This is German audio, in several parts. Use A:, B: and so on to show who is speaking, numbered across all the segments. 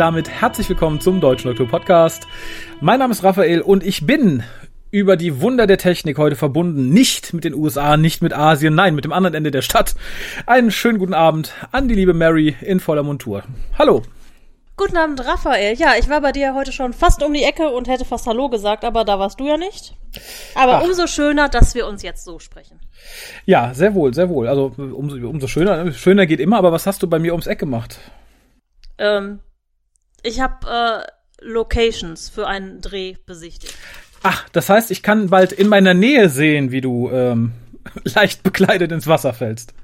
A: damit herzlich willkommen zum Deutschen Doktor Podcast. Mein Name ist Raphael und ich bin über die Wunder der Technik heute verbunden, nicht mit den USA, nicht mit Asien, nein, mit dem anderen Ende der Stadt. Einen schönen guten Abend an die liebe Mary in voller Montur. Hallo.
B: Guten Abend, Raphael. Ja, ich war bei dir heute schon fast um die Ecke und hätte fast Hallo gesagt, aber da warst du ja nicht. Aber Ach. umso schöner, dass wir uns jetzt so sprechen.
A: Ja, sehr wohl, sehr wohl. Also umso, umso schöner. Schöner geht immer, aber was hast du bei mir ums Eck gemacht?
B: Ähm, ich habe äh, Locations für einen Dreh besichtigt.
A: Ach, das heißt, ich kann bald in meiner Nähe sehen, wie du ähm, leicht bekleidet ins Wasser fällst.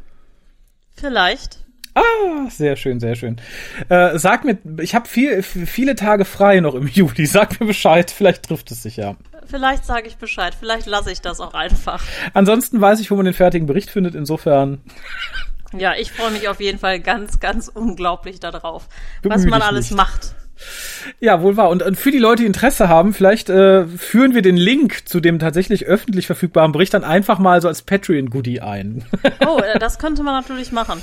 B: Vielleicht.
A: Ah, sehr schön, sehr schön. Äh, sag mir, ich habe viel, viele Tage frei noch im Juli. Sag mir Bescheid, vielleicht trifft es sich ja.
B: Vielleicht sage ich Bescheid, vielleicht lasse ich das auch einfach.
A: Ansonsten weiß ich, wo man den fertigen Bericht findet, insofern.
B: Ja, ich freue mich auf jeden Fall ganz, ganz unglaublich darauf, was man alles nicht. macht.
A: Ja, wohl wahr. Und, und für die Leute, die Interesse haben, vielleicht äh, führen wir den Link zu dem tatsächlich öffentlich verfügbaren Bericht dann einfach mal so als Patreon-Goodie ein.
B: Oh, äh, das könnte man natürlich machen.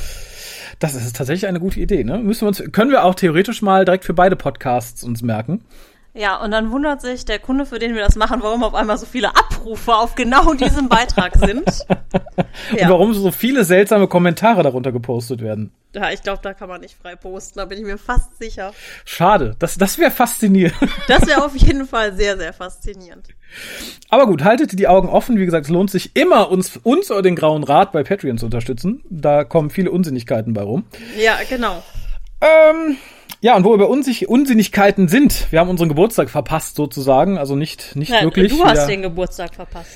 A: Das ist tatsächlich eine gute Idee, ne? Müssen wir uns, können wir auch theoretisch mal direkt für beide Podcasts uns merken.
B: Ja, und dann wundert sich der Kunde, für den wir das machen, warum auf einmal so viele Abrufe auf genau diesem Beitrag sind.
A: ja. Und warum so viele seltsame Kommentare darunter gepostet werden.
B: Ja, ich glaube, da kann man nicht frei posten, da bin ich mir fast sicher.
A: Schade, das, das wäre faszinierend.
B: Das wäre auf jeden Fall sehr, sehr faszinierend.
A: Aber gut, haltet die Augen offen. Wie gesagt, es lohnt sich immer, uns, uns oder den Grauen Rat bei Patreon zu unterstützen. Da kommen viele Unsinnigkeiten bei rum.
B: Ja, genau.
A: Ähm, ja, und wo wir Unsinn Unsinnigkeiten sind, wir haben unseren Geburtstag verpasst sozusagen, also nicht, nicht ja, wirklich.
B: Du hast ja. den Geburtstag verpasst.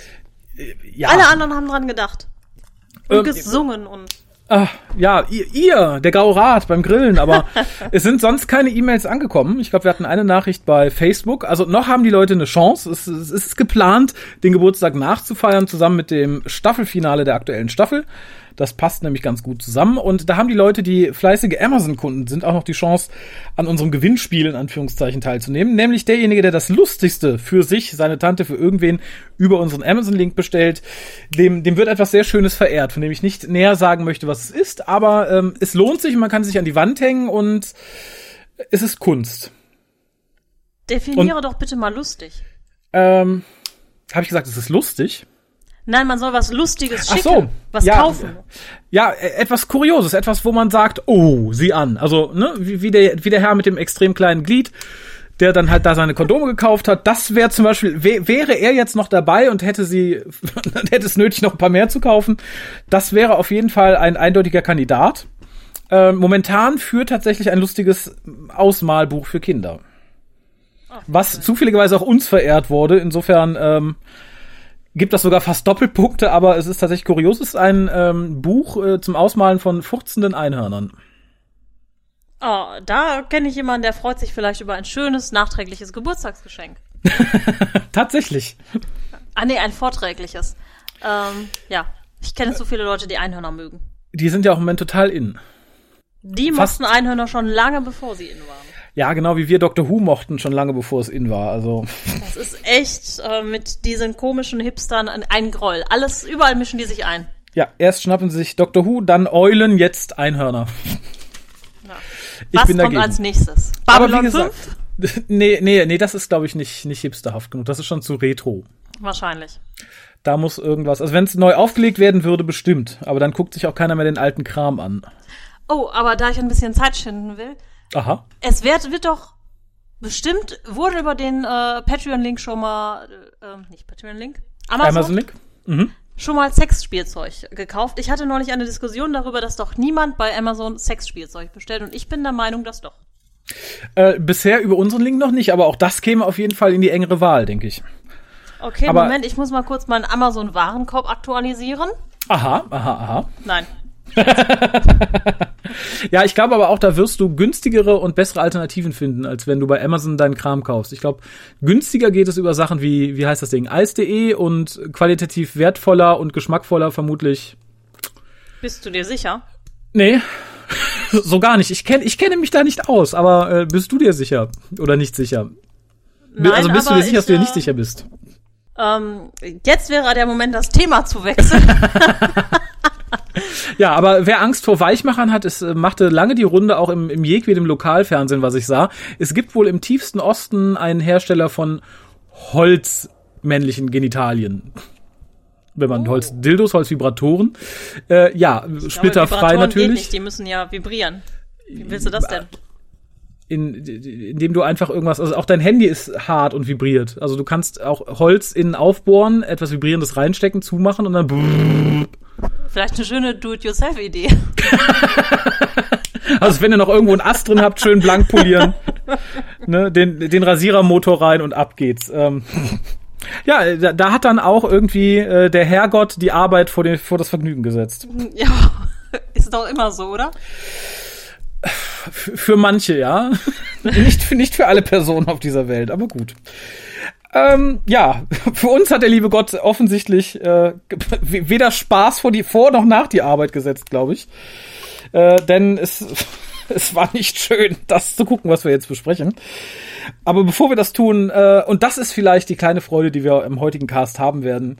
B: Äh, ja. Alle anderen haben dran gedacht. Und ähm, gesungen und.
A: Ach, ja, ihr, ihr, der Graue Rat beim Grillen, aber es sind sonst keine E-Mails angekommen. Ich glaube, wir hatten eine Nachricht bei Facebook. Also noch haben die Leute eine Chance. Es, es ist geplant, den Geburtstag nachzufeiern, zusammen mit dem Staffelfinale der aktuellen Staffel. Das passt nämlich ganz gut zusammen. Und da haben die Leute, die fleißige Amazon-Kunden sind, auch noch die Chance, an unserem Gewinnspiel in Anführungszeichen teilzunehmen. Nämlich derjenige, der das Lustigste für sich, seine Tante, für irgendwen über unseren Amazon-Link bestellt, dem, dem wird etwas sehr Schönes verehrt, von dem ich nicht näher sagen möchte, was es ist. Aber ähm, es lohnt sich, man kann sich an die Wand hängen und es ist Kunst.
B: Definiere und, doch bitte mal lustig.
A: Ähm, habe ich gesagt, es ist lustig?
B: Nein, man soll was Lustiges schicken, Ach so, was
A: ja,
B: kaufen.
A: Ja, e, etwas Kurioses, etwas, wo man sagt, oh, sieh an. Also, ne, wie, wie, der, wie der Herr mit dem extrem kleinen Glied, der dann halt da seine Kondome gekauft hat. Das wäre zum Beispiel, wär, wäre er jetzt noch dabei und hätte sie, hätte es nötig, noch ein paar mehr zu kaufen. Das wäre auf jeden Fall ein eindeutiger Kandidat. Äh, momentan führt tatsächlich ein lustiges Ausmalbuch für Kinder. Ach, was zufälligerweise auch uns verehrt wurde. Insofern, ähm, gibt das sogar fast Doppelpunkte, aber es ist tatsächlich kurios. Es ist ein ähm, Buch äh, zum Ausmalen von furzenden Einhörnern.
B: Oh, da kenne ich jemanden, der freut sich vielleicht über ein schönes, nachträgliches Geburtstagsgeschenk.
A: Tatsächlich.
B: Ah, nee, ein vorträgliches. Ähm, ja, ich kenne so viele Leute, die Einhörner mögen.
A: Die sind ja auch im Moment total in.
B: Die Fast mochten Einhörner schon lange, bevor sie in waren.
A: Ja, genau wie wir Dr. Who mochten, schon lange bevor es in war. Also.
B: Das ist echt äh, mit diesen komischen Hipstern ein Groll. Alles, überall mischen die sich ein.
A: Ja, erst schnappen sie sich Dr. Who, dann Eulen, jetzt Einhörner.
B: Ja. Ich Was bin kommt dagegen. als nächstes?
A: Babylon Aber wie gesagt, 5? Nee, nee, nee, das ist, glaube ich, nicht, nicht hipsterhaft genug. Das ist schon zu retro.
B: Wahrscheinlich.
A: Da muss irgendwas. Also wenn es neu aufgelegt werden würde, bestimmt. Aber dann guckt sich auch keiner mehr den alten Kram an.
B: Oh, aber da ich ein bisschen Zeit schinden will,
A: Aha.
B: Es wird, wird doch bestimmt, wurde über den äh, Patreon-Link schon mal, äh, nicht Patreon-Link,
A: Amazon-Link, mhm.
B: schon mal Sexspielzeug gekauft. Ich hatte neulich eine Diskussion darüber, dass doch niemand bei Amazon Sexspielzeug bestellt und ich bin der Meinung, dass doch.
A: Äh, bisher über unseren Link noch nicht, aber auch das käme auf jeden Fall in die engere Wahl, denke ich.
B: Okay, aber Moment, ich muss mal kurz meinen Amazon-Warenkorb aktualisieren.
A: Aha, aha, aha.
B: Nein,
A: ja, ich glaube aber auch, da wirst du günstigere und bessere Alternativen finden, als wenn du bei Amazon deinen Kram kaufst. Ich glaube, günstiger geht es über Sachen wie, wie heißt das Ding, Eis.de und qualitativ wertvoller und geschmackvoller vermutlich.
B: Bist du dir sicher?
A: Nee, so gar nicht. Ich, kenn, ich kenne mich da nicht aus, aber äh, bist du dir sicher oder nicht sicher?
B: Nein,
A: also bist du dir sicher,
B: ich,
A: dass du dir nicht sicher bist?
B: Ähm, jetzt wäre der Moment, das Thema zu wechseln.
A: ja, aber wer Angst vor Weichmachern hat, es äh, machte lange die Runde auch im, im jedwedem Lokalfernsehen, was ich sah. Es gibt wohl im tiefsten Osten einen Hersteller von Holzmännlichen Genitalien. Wenn man
B: Oh.
A: Holzdildos, Holzvibratoren. Äh, ja,
B: Aber
A: splitterfrei
B: Vibratoren Geht
A: natürlich.
B: nicht, die müssen ja vibrieren. Wie willst du das denn?
A: in, indem du einfach irgendwas, also auch dein Handy ist hart und vibriert. Also du kannst auch Holz innen aufbohren, etwas Vibrierendes reinstecken, zumachen und dann brrrr.
B: Vielleicht eine schöne Do-it-yourself-Idee.
A: Also wenn ihr noch irgendwo einen Ast drin habt, schön blank polieren, ne, den, den Rasierermotor rein und ab geht's. Ähm, ja, da, da hat dann auch irgendwie äh, der Herrgott die Arbeit vor, den, vor das Vergnügen gesetzt.
B: Ja, ist doch immer so, oder?
A: Für manche, ja. nicht, für, nicht für alle Personen auf dieser Welt, aber gut. Ähm, ja, für uns hat der liebe Gott offensichtlich äh, weder Spaß vor, die, vor noch nach die Arbeit gesetzt, glaube ich. Äh, denn es, es war nicht schön, das zu gucken, was wir jetzt besprechen. Aber bevor wir das tun, äh, und das ist vielleicht die kleine Freude, die wir im heutigen Cast haben werden,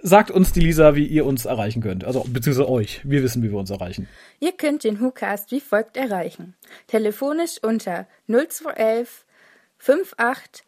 A: sagt uns die Lisa, wie ihr uns erreichen könnt. Also beziehungsweise euch. Wir wissen, wie wir uns erreichen.
C: Ihr könnt den WhoCast wie folgt erreichen. Telefonisch unter 0211 5800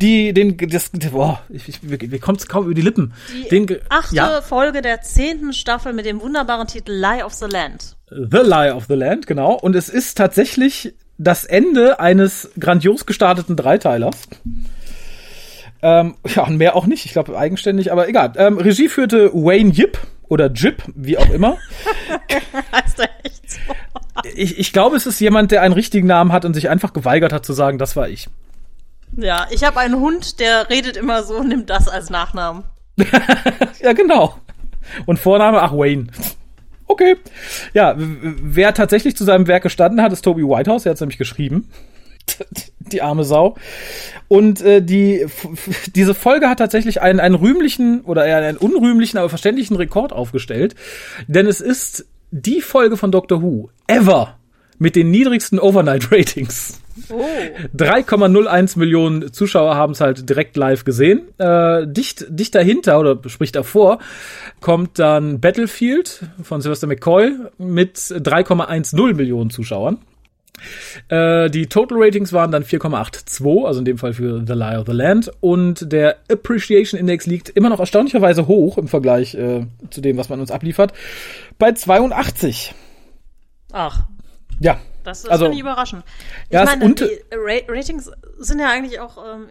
A: die, den, das, boah, ich, ich, mir kommt's kaum über die Lippen.
B: Die
A: den,
B: achte
A: ja,
B: Folge der zehnten Staffel mit dem wunderbaren Titel Lie of the Land.
A: The Lie of the Land, genau. Und es ist tatsächlich das Ende eines grandios gestarteten Dreiteilers. Ähm, ja, und mehr auch nicht. Ich glaube eigenständig, aber egal. Ähm, Regie führte Wayne Yip oder Jip, wie auch immer.
B: Heißt er echt so?
A: Ich, ich glaube, es ist jemand, der einen richtigen Namen hat und sich einfach geweigert hat zu sagen, das war ich.
B: Ja, ich habe einen Hund, der redet immer so und nimmt das als Nachnamen.
A: Ja, genau. Und Vorname, ach, Wayne. Okay. Ja, wer tatsächlich zu seinem Werk gestanden hat, ist Toby Whitehouse. Er hat es nämlich geschrieben. Die arme Sau. Und äh, die, diese Folge hat tatsächlich einen, einen rühmlichen oder eher einen unrühmlichen, aber verständlichen Rekord aufgestellt. Denn es ist die Folge von Doctor Who ever mit den niedrigsten Overnight-Ratings.
B: Oh.
A: 3,01 Millionen Zuschauer haben es halt direkt live gesehen. Äh, dicht, dicht dahinter oder sprich davor kommt dann Battlefield von Sylvester McCoy mit 3,10 Millionen Zuschauern. Äh, die Total Ratings waren dann 4,82, also in dem Fall für The Lie of the Land. Und der Appreciation Index liegt immer noch erstaunlicherweise hoch im Vergleich äh, zu dem, was man uns abliefert, bei 82.
B: Ach,
A: Ja,
B: das ist
A: Also,
B: finde ich überraschend. Ich
A: ja,
B: meine, die Ra Ratings sind ja eigentlich auch, ähm,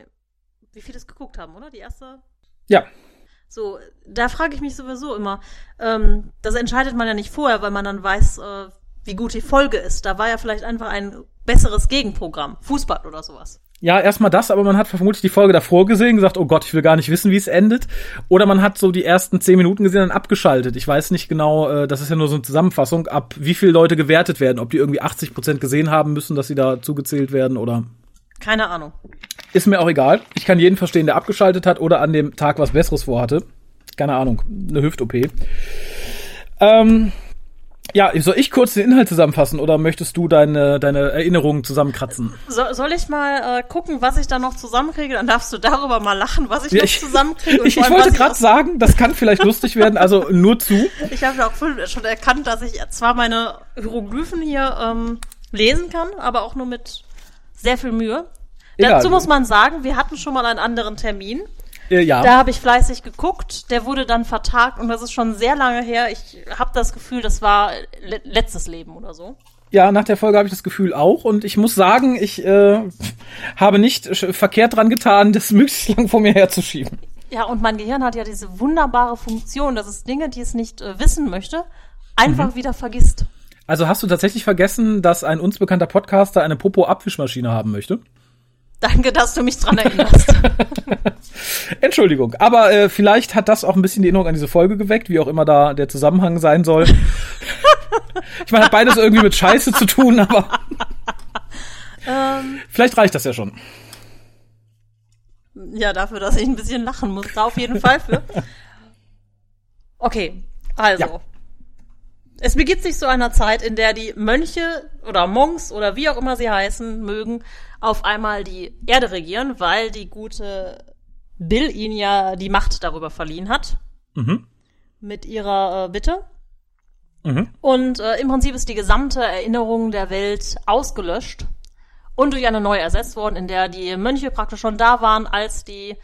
B: wie viele es geguckt haben, oder? Die erste?
A: ja,
B: So, da frage ich mich sowieso immer, ähm, das entscheidet man ja nicht vorher, weil man dann weiß, äh, wie gut die Folge ist. Da war ja vielleicht einfach ein besseres Gegenprogramm. Fußball oder sowas.
A: Ja, erstmal das, aber man hat vermutlich die Folge davor gesehen, gesagt, oh Gott, ich will gar nicht wissen, wie es endet. Oder man hat so die ersten zehn Minuten gesehen und abgeschaltet. Ich weiß nicht genau, äh, das ist ja nur so eine Zusammenfassung, ab wie viele Leute gewertet werden, ob die irgendwie 80 Prozent gesehen haben müssen, dass sie da zugezählt werden oder
B: Keine Ahnung.
A: ist mir auch egal. Ich kann jeden verstehen, der abgeschaltet hat oder an dem Tag was Besseres vorhatte. Keine Ahnung, eine Hüft-OP. Ähm, ja, soll ich kurz den Inhalt zusammenfassen oder möchtest du deine, deine Erinnerungen zusammenkratzen?
B: So, soll ich mal äh, gucken, was ich da noch zusammenkriege? Dann darfst du darüber mal lachen, was ich
A: Ja,
B: noch
A: ich-
B: zusammenkriege.
A: Ich, ich wollte gerade sagen, das kann vielleicht lustig werden, also nur zu.
B: Ich habe ja auch schon erkannt, dass ich zwar meine Hieroglyphen hier ähm, lesen kann, aber auch nur mit sehr viel Mühe.
A: Egal.
B: Dazu muss man sagen, wir hatten schon mal einen anderen Termin.
A: Äh, ja.
B: Da habe ich fleißig geguckt. Der wurde dann vertagt und das ist schon sehr lange her. Ich habe das Gefühl, das war le letztes Leben oder so.
A: ja, nach der Folge habe ich das Gefühl auch und ich muss sagen, ich äh, habe nicht verkehrt dran getan, das möglichst lang vor mir herzuschieben.
B: Ja, und mein Gehirn hat ja diese wunderbare Funktion, dass es Dinge, die es nicht äh, wissen möchte, einfach
A: Mhm.
B: wieder vergisst.
A: Also hast du tatsächlich vergessen, dass ein uns bekannter Podcaster eine Popo-Abwischmaschine haben möchte?
B: Danke, dass du mich dran erinnerst.
A: Entschuldigung, aber äh, vielleicht hat das auch ein bisschen die Erinnerung an diese Folge geweckt, wie auch immer da der Zusammenhang sein soll. Ich meine, hat beides irgendwie mit Scheiße zu tun, aber
B: Ähm,
A: vielleicht reicht das ja schon.
B: ja, dafür, dass ich ein bisschen lachen muss. Da auf jeden Fall für. Okay, also.
A: Ja.
B: Es beginnt sich zu einer Zeit, in der die Mönche oder Monks oder wie auch immer sie heißen mögen, auf einmal die Erde regieren, weil die gute Bill ihnen ja die Macht darüber verliehen hat.
A: Mhm.
B: Mit ihrer äh, Bitte.
A: Mhm.
B: Und äh, im Prinzip ist die gesamte Erinnerung der Welt ausgelöscht und durch eine neue ersetzt worden, in der die Mönche praktisch schon da waren, als die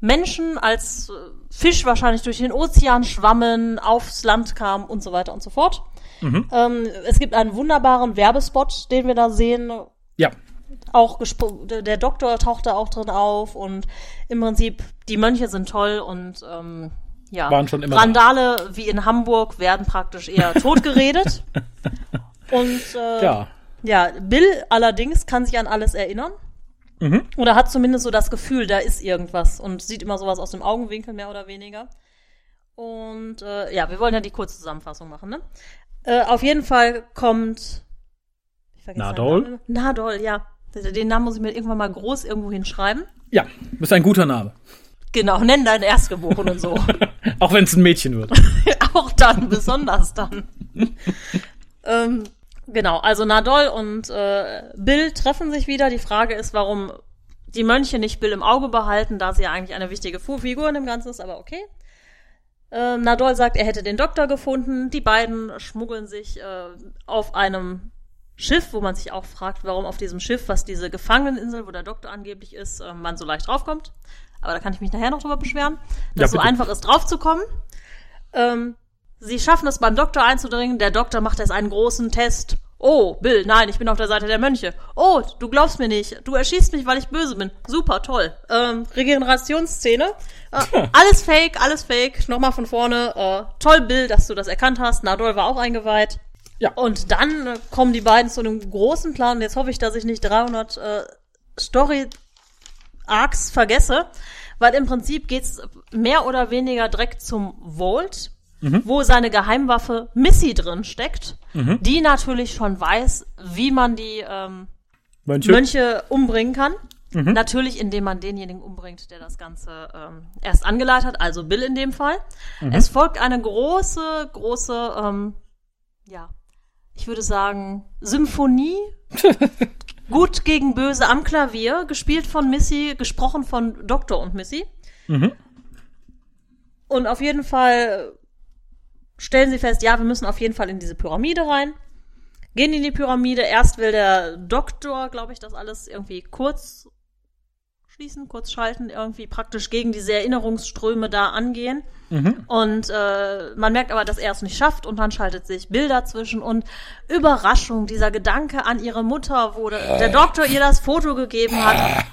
B: Menschen als äh, Fisch wahrscheinlich durch den Ozean schwammen, aufs Land kamen und so weiter und so fort. Ähm, es gibt einen wunderbaren Werbespot, den wir da sehen. Auch der Doktor taucht da auch drin auf und im Prinzip die Mönche sind toll und ähm, ja,
A: Waren schon immer da.
B: Randale wie in Hamburg werden praktisch eher totgeredet. und äh,
A: Ja.
B: ja, Bill allerdings kann sich an alles erinnern.
A: Mhm.
B: Oder hat zumindest so das Gefühl, da ist irgendwas und sieht immer sowas aus dem Augenwinkel, mehr oder weniger. Und äh, ja, wir wollen ja die kurze Zusammenfassung machen, ne? Äh, auf jeden Fall kommt. Ich vergesse
A: Nadol?
B: Nadol, ja. Den Namen muss ich mir irgendwann mal groß irgendwo hinschreiben.
A: Ja, ist ein guter Name.
B: Genau, nenn deinen Erstgeborenen so.
A: Auch wenn es ein Mädchen wird.
B: Auch dann, besonders dann. ähm, genau, also Nadol und äh, Bill treffen sich wieder. Die Frage ist, warum die Mönche nicht Bill im Auge behalten, da sie ja eigentlich eine wichtige Figur in dem Ganzen ist, aber okay. Ähm, Nadol sagt, er hätte den Doktor gefunden. Die beiden schmuggeln sich äh, auf einem Schiff, wo man sich auch fragt, warum auf diesem Schiff, was diese Gefangeneninsel, wo der Doktor angeblich ist, äh, man so leicht draufkommt. Aber da kann ich mich nachher noch drüber beschweren, dass
A: Ja,
B: so einfach ist, draufzukommen. Ähm, sie schaffen es beim Doktor einzudringen. Der Doktor macht erst einen großen Test. Oh, Bill, nein, ich bin auf der Seite der Mönche. Oh, du glaubst mir nicht. Du erschießt mich, weil ich böse bin. Super, toll. Ähm, Regenerationsszene. Äh, alles fake, alles fake. Nochmal von vorne. Äh, toll, Bill, dass du das erkannt hast. Nadol war auch eingeweiht.
A: Ja.
B: Und dann kommen die beiden zu einem großen Plan. Und jetzt hoffe ich, dass ich nicht 300 äh, Story Arcs vergesse, weil im Prinzip geht's mehr oder weniger direkt zum Vault, wo seine Geheimwaffe Missy drin steckt, die natürlich schon weiß, wie man die ähm,
A: Mönche.
B: Mönche umbringen kann. Natürlich, indem man denjenigen umbringt, der das Ganze ähm, erst angeleitet hat, also Bill in dem Fall. Es folgt eine große, große, ähm, ja, ich würde sagen, Symphonie. Gut gegen Böse am Klavier, gespielt von Missy, gesprochen von Doktor und Missy.
A: Mhm.
B: Und auf jeden Fall stellen sie fest, ja, wir müssen auf jeden Fall in diese Pyramide rein. Gehen in die Pyramide. Erst will der Doktor, glaube ich, das alles irgendwie kurz schließen, kurz schalten, irgendwie praktisch gegen diese Erinnerungsströme da angehen. Und äh, man merkt aber, dass er es nicht schafft und dann schaltet sich Bill dazwischen und Überraschung, dieser Gedanke an ihre Mutter, wo der, der Doktor ihr das Foto gegeben hat.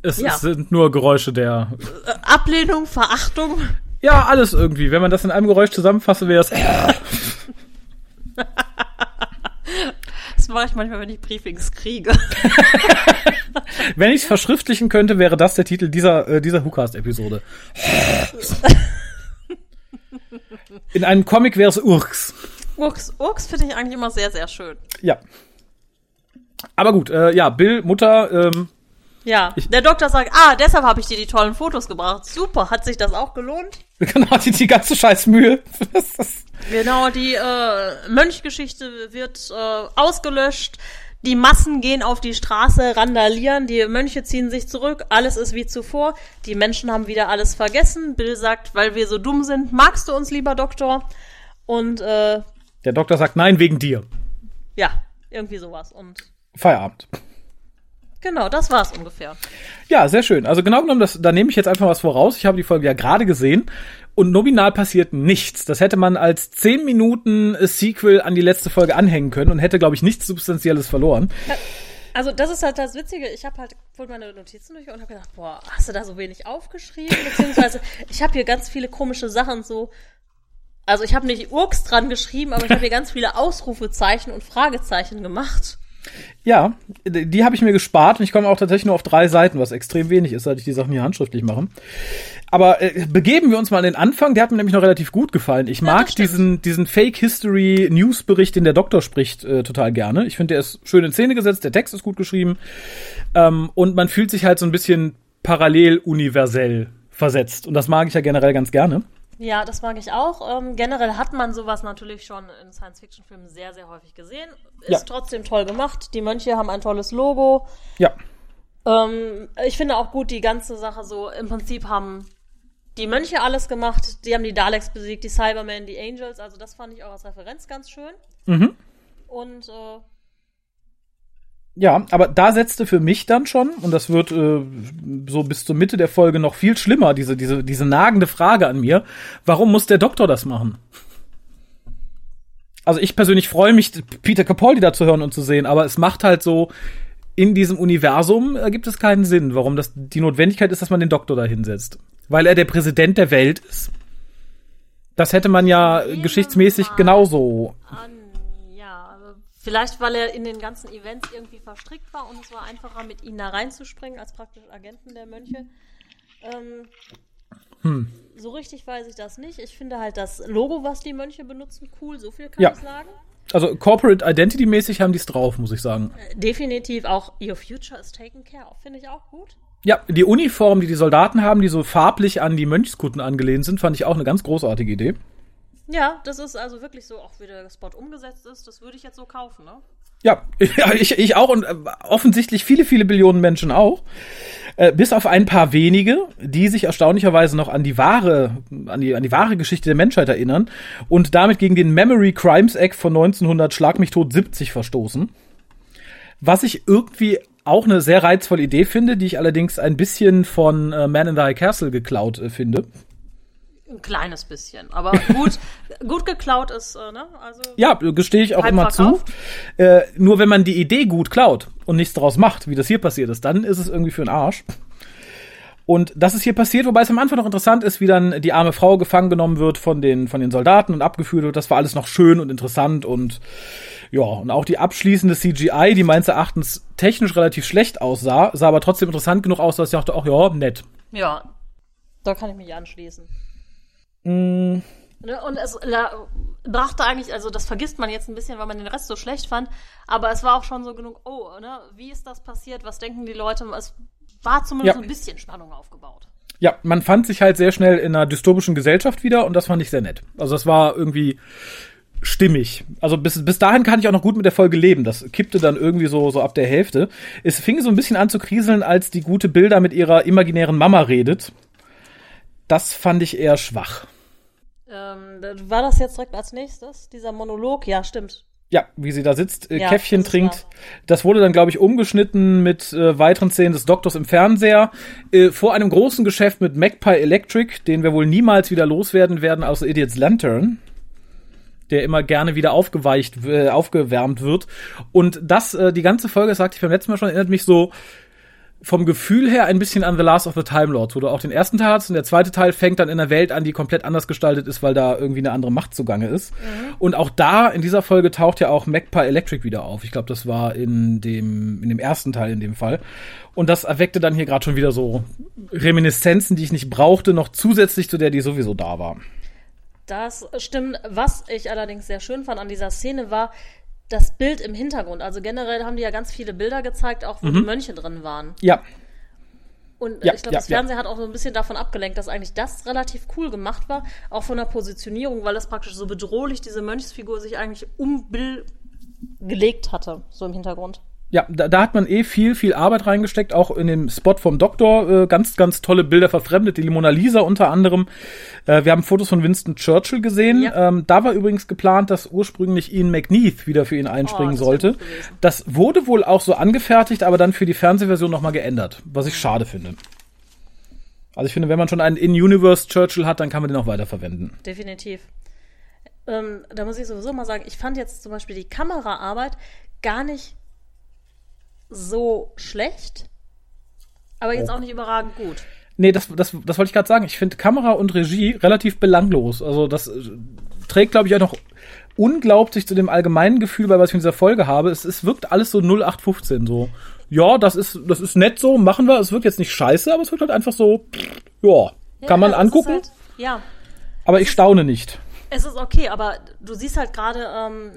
A: Es,
B: Ja.
A: es sind nur Geräusche der.
B: Äh, Ablehnung, Verachtung.
A: Ja, alles irgendwie. Wenn man das in einem Geräusch zusammenfasse, wäre es.
B: Mache ich manchmal, wenn ich Briefings kriege.
A: Wenn ich es verschriftlichen könnte, wäre das der Titel dieser, äh, dieser WhoCast-Episode. In einem Comic wäre es Urks.
B: Urks, Urks finde ich eigentlich immer sehr, sehr schön.
A: Ja. Aber gut, äh, ja, Bill, Mutter, ähm,
B: Ja, der Doktor sagt, ah, deshalb habe ich dir die tollen Fotos gebracht. Super, hat sich das auch gelohnt?
A: genau, die, die ganze scheiß Mühe. Das ist-
B: Genau, die äh, Mönchgeschichte wird äh, ausgelöscht. Die Massen gehen auf die Straße, randalieren, die Mönche ziehen sich zurück, alles ist wie zuvor. Die Menschen haben wieder alles vergessen. Bill sagt, weil wir so dumm sind, magst du uns, lieber Doktor? Und äh,
A: Der Doktor sagt nein wegen dir.
B: ja, irgendwie sowas. Und
A: Feierabend.
B: Genau, das war's ungefähr.
A: Ja, sehr schön. Also genau genommen, das, da nehme ich jetzt einfach was voraus. Ich habe die Folge ja gerade gesehen und nominal passiert nichts. Das hätte man als 10 Minuten Sequel an die letzte Folge anhängen können und hätte, glaube ich, nichts Substanzielles verloren.
B: Also das ist halt das Witzige. Ich habe halt wohl meine Notizen durch und habe gedacht, boah, hast du da so wenig aufgeschrieben? Beziehungsweise ich habe hier ganz viele komische Sachen so. Also ich habe nicht Urks dran geschrieben, aber ich habe hier ganz viele Ausrufezeichen und Fragezeichen gemacht.
A: Ja, die, habe ich mir gespart und ich komme auch tatsächlich nur auf drei Seiten, was extrem wenig ist, seit ich die Sachen hier handschriftlich mache. Aber äh, begeben wir uns mal an den Anfang, der hat mir nämlich noch relativ gut gefallen. Ich mag
B: stimmt.
A: diesen, diesen Fake History News Bericht, den der Doktor spricht, äh, total gerne. Ich finde, der ist schön in Szene gesetzt, der Text ist gut geschrieben ähm, und man fühlt sich halt so ein bisschen parallel universell versetzt und das mag ich ja generell ganz gerne.
B: Ja, das mag ich auch. Ähm, generell hat man sowas natürlich schon in Science-Fiction-Filmen sehr, sehr häufig gesehen. Ist
A: Ja.
B: trotzdem toll gemacht. Die Mönche haben ein tolles Logo.
A: Ja,
B: Ähm, ich finde auch gut, die ganze Sache so, im Prinzip haben die Mönche alles gemacht. Die haben die Daleks besiegt, die Cybermen, die Angels. Also das fand ich auch als Referenz ganz schön.
A: Mhm.
B: Und äh,
A: Ja, aber da setzte für mich dann schon, und das wird äh, so bis zur Mitte der Folge noch viel schlimmer, diese, diese, diese nagende Frage an mir, warum muss der Doktor das machen? Also ich persönlich freue mich, Peter Capaldi da zu hören und zu sehen, aber es macht halt so, in diesem Universum gibt es keinen Sinn, warum das die Notwendigkeit ist, dass man den Doktor da hinsetzt. Weil er der Präsident der Welt ist. Das hätte man ja geschichtsmäßig genauso.
B: an, vielleicht weil er in den ganzen Events irgendwie verstrickt war und es war einfacher, mit ihnen da reinzuspringen als praktisch Agenten der Mönche. Ähm,
A: Hm.
B: So richtig weiß ich das nicht. Ich finde halt das Logo, was die Mönche benutzen, cool. So viel kann
A: Ja.
B: ich sagen.
A: Also Corporate Identity mäßig haben die es drauf, muss ich sagen.
B: Äh, Definitiv auch Your Future is taken care of. Finde ich auch gut.
A: Ja, die Uniform, die die Soldaten haben, die so farblich an die Mönchskutten angelehnt sind, fand ich auch eine ganz großartige Idee.
B: Ja, das ist also wirklich so, auch wie der Spot umgesetzt ist. Das würde ich jetzt so kaufen, ne?
A: Ja, ich, ich auch und äh, offensichtlich viele, viele Billionen Menschen auch. Äh, bis auf ein paar wenige, die sich erstaunlicherweise noch an die wahre, an die, an die wahre Geschichte der Menschheit erinnern und damit gegen den Memory Crimes Act von 1900 Schlag mich tot 70 verstoßen. Was ich irgendwie auch eine sehr reizvolle Idee finde, die ich allerdings ein bisschen von äh, Man in the High Castle geklaut finde.
B: Ein kleines bisschen. Aber gut, gut geklaut ist, äh, ne? Also,
A: Ja, gestehe ich auch immer
B: verkauft.
A: zu. Äh, nur wenn man die Idee gut klaut und nichts daraus macht, wie das hier passiert ist, dann ist es irgendwie für den Arsch. Und das ist hier passiert, wobei es am Anfang noch interessant ist, wie dann die arme Frau gefangen genommen wird von den, von den Soldaten und abgeführt wird. Das war alles noch schön und interessant und ja, und auch die abschließende CGI, die meines Erachtens technisch relativ schlecht aussah, sah aber trotzdem interessant genug aus, dass ich dachte, ach ja, nett.
B: ja. Da kann ich mich anschließen.
A: Mm,
B: Ne, Und es brachte eigentlich, also das vergisst man jetzt ein bisschen, weil man den Rest so schlecht fand, aber es war auch schon so genug, oh, ne, wie ist das passiert, was denken die Leute? Es war zumindest
A: Ja.
B: so ein bisschen Spannung aufgebaut.
A: Ja, man fand sich halt sehr schnell in einer dystopischen Gesellschaft wieder und das fand ich sehr nett. Also das war irgendwie stimmig. Also bis, bis dahin kann ich auch noch gut mit der Folge leben. Das kippte dann irgendwie so, so ab der Hälfte. Es fing so ein bisschen an zu kriseln, als die gute Bilder mit ihrer imaginären Mama redet. Das fand ich eher schwach.
B: Ähm, war das jetzt direkt als nächstes? Dieser Monolog? Ja, stimmt.
A: Ja, wie sie da sitzt, äh,
B: Ja,
A: Käffchen
B: das
A: trinkt. Das wurde dann, glaube ich, umgeschnitten mit äh, weiteren Szenen des Doktors im Fernseher. Äh, vor einem großen Geschäft mit Magpie Electric, den wir wohl niemals wieder loswerden werden, außer Idiot's Lantern. Der immer gerne wieder aufgeweicht, äh, aufgewärmt wird. Und das, äh, die ganze Folge, das sagte ich beim letzten Mal schon, erinnert mich so vom Gefühl her ein bisschen an The Last of the Time Lords, wo du auch den ersten Teil hast und der zweite Teil fängt dann in einer Welt an, die komplett anders gestaltet ist, weil da irgendwie eine andere Macht zugange ist. Und auch da, in dieser Folge, taucht ja auch Magpie Electric wieder auf. Ich glaube, das war in dem, in dem ersten Teil in dem Fall. Und das erweckte dann hier gerade schon wieder so Reminiszenzen, die ich nicht brauchte, noch zusätzlich zu der, die sowieso da war.
B: Das stimmt. Was ich allerdings sehr schön fand an dieser Szene war das Bild im Hintergrund. Also generell haben die ja ganz viele Bilder gezeigt, auch wo die Mönche drin waren.
A: Ja,
B: Und
A: Ja,
B: ich glaube,
A: ja,
B: das Fernsehen hat auch so ein bisschen davon abgelenkt, dass eigentlich das relativ cool gemacht war, auch von der Positionierung, weil es praktisch so bedrohlich diese Mönchsfigur sich eigentlich um Bill gelegt hatte, so im Hintergrund.
A: Ja, da, da hat man eh viel, viel Arbeit reingesteckt, auch in dem Spot vom Doktor. Äh, ganz, ganz tolle Bilder verfremdet, die Mona Lisa unter anderem. Äh, wir haben Fotos von Winston Churchill gesehen.
B: Ja.
A: Ähm, da war übrigens geplant, dass ursprünglich Ian McNeith wieder für ihn einspringen
B: Oh, das
A: sollte. Das wurde wohl auch so angefertigt, aber dann für die Fernsehversion nochmal geändert, was ich schade finde. Also ich finde, wenn man schon einen In-Universe Churchill hat, dann kann man den auch weiterverwenden.
B: Definitiv. Ähm, da muss ich sowieso mal sagen, ich fand jetzt zum Beispiel die Kameraarbeit gar nicht so schlecht, aber jetzt
A: Oh.
B: auch nicht überragend gut.
A: Nee, das, das, das wollte ich gerade sagen. Ich finde Kamera und Regie relativ belanglos. Also das äh, trägt, glaube ich, auch noch unglaublich zu dem allgemeinen Gefühl, bei was ich in dieser Folge habe. Es, es wirkt alles so 0815 so. Ja, das ist, das ist nett so, machen wir. Es wirkt jetzt nicht scheiße, aber es wirkt halt einfach so, ja, kann man
B: Ja, das ist
A: angucken.
B: Halt, ja,
A: aber ich staune nicht.
B: es ist okay, aber du siehst halt gerade ähm,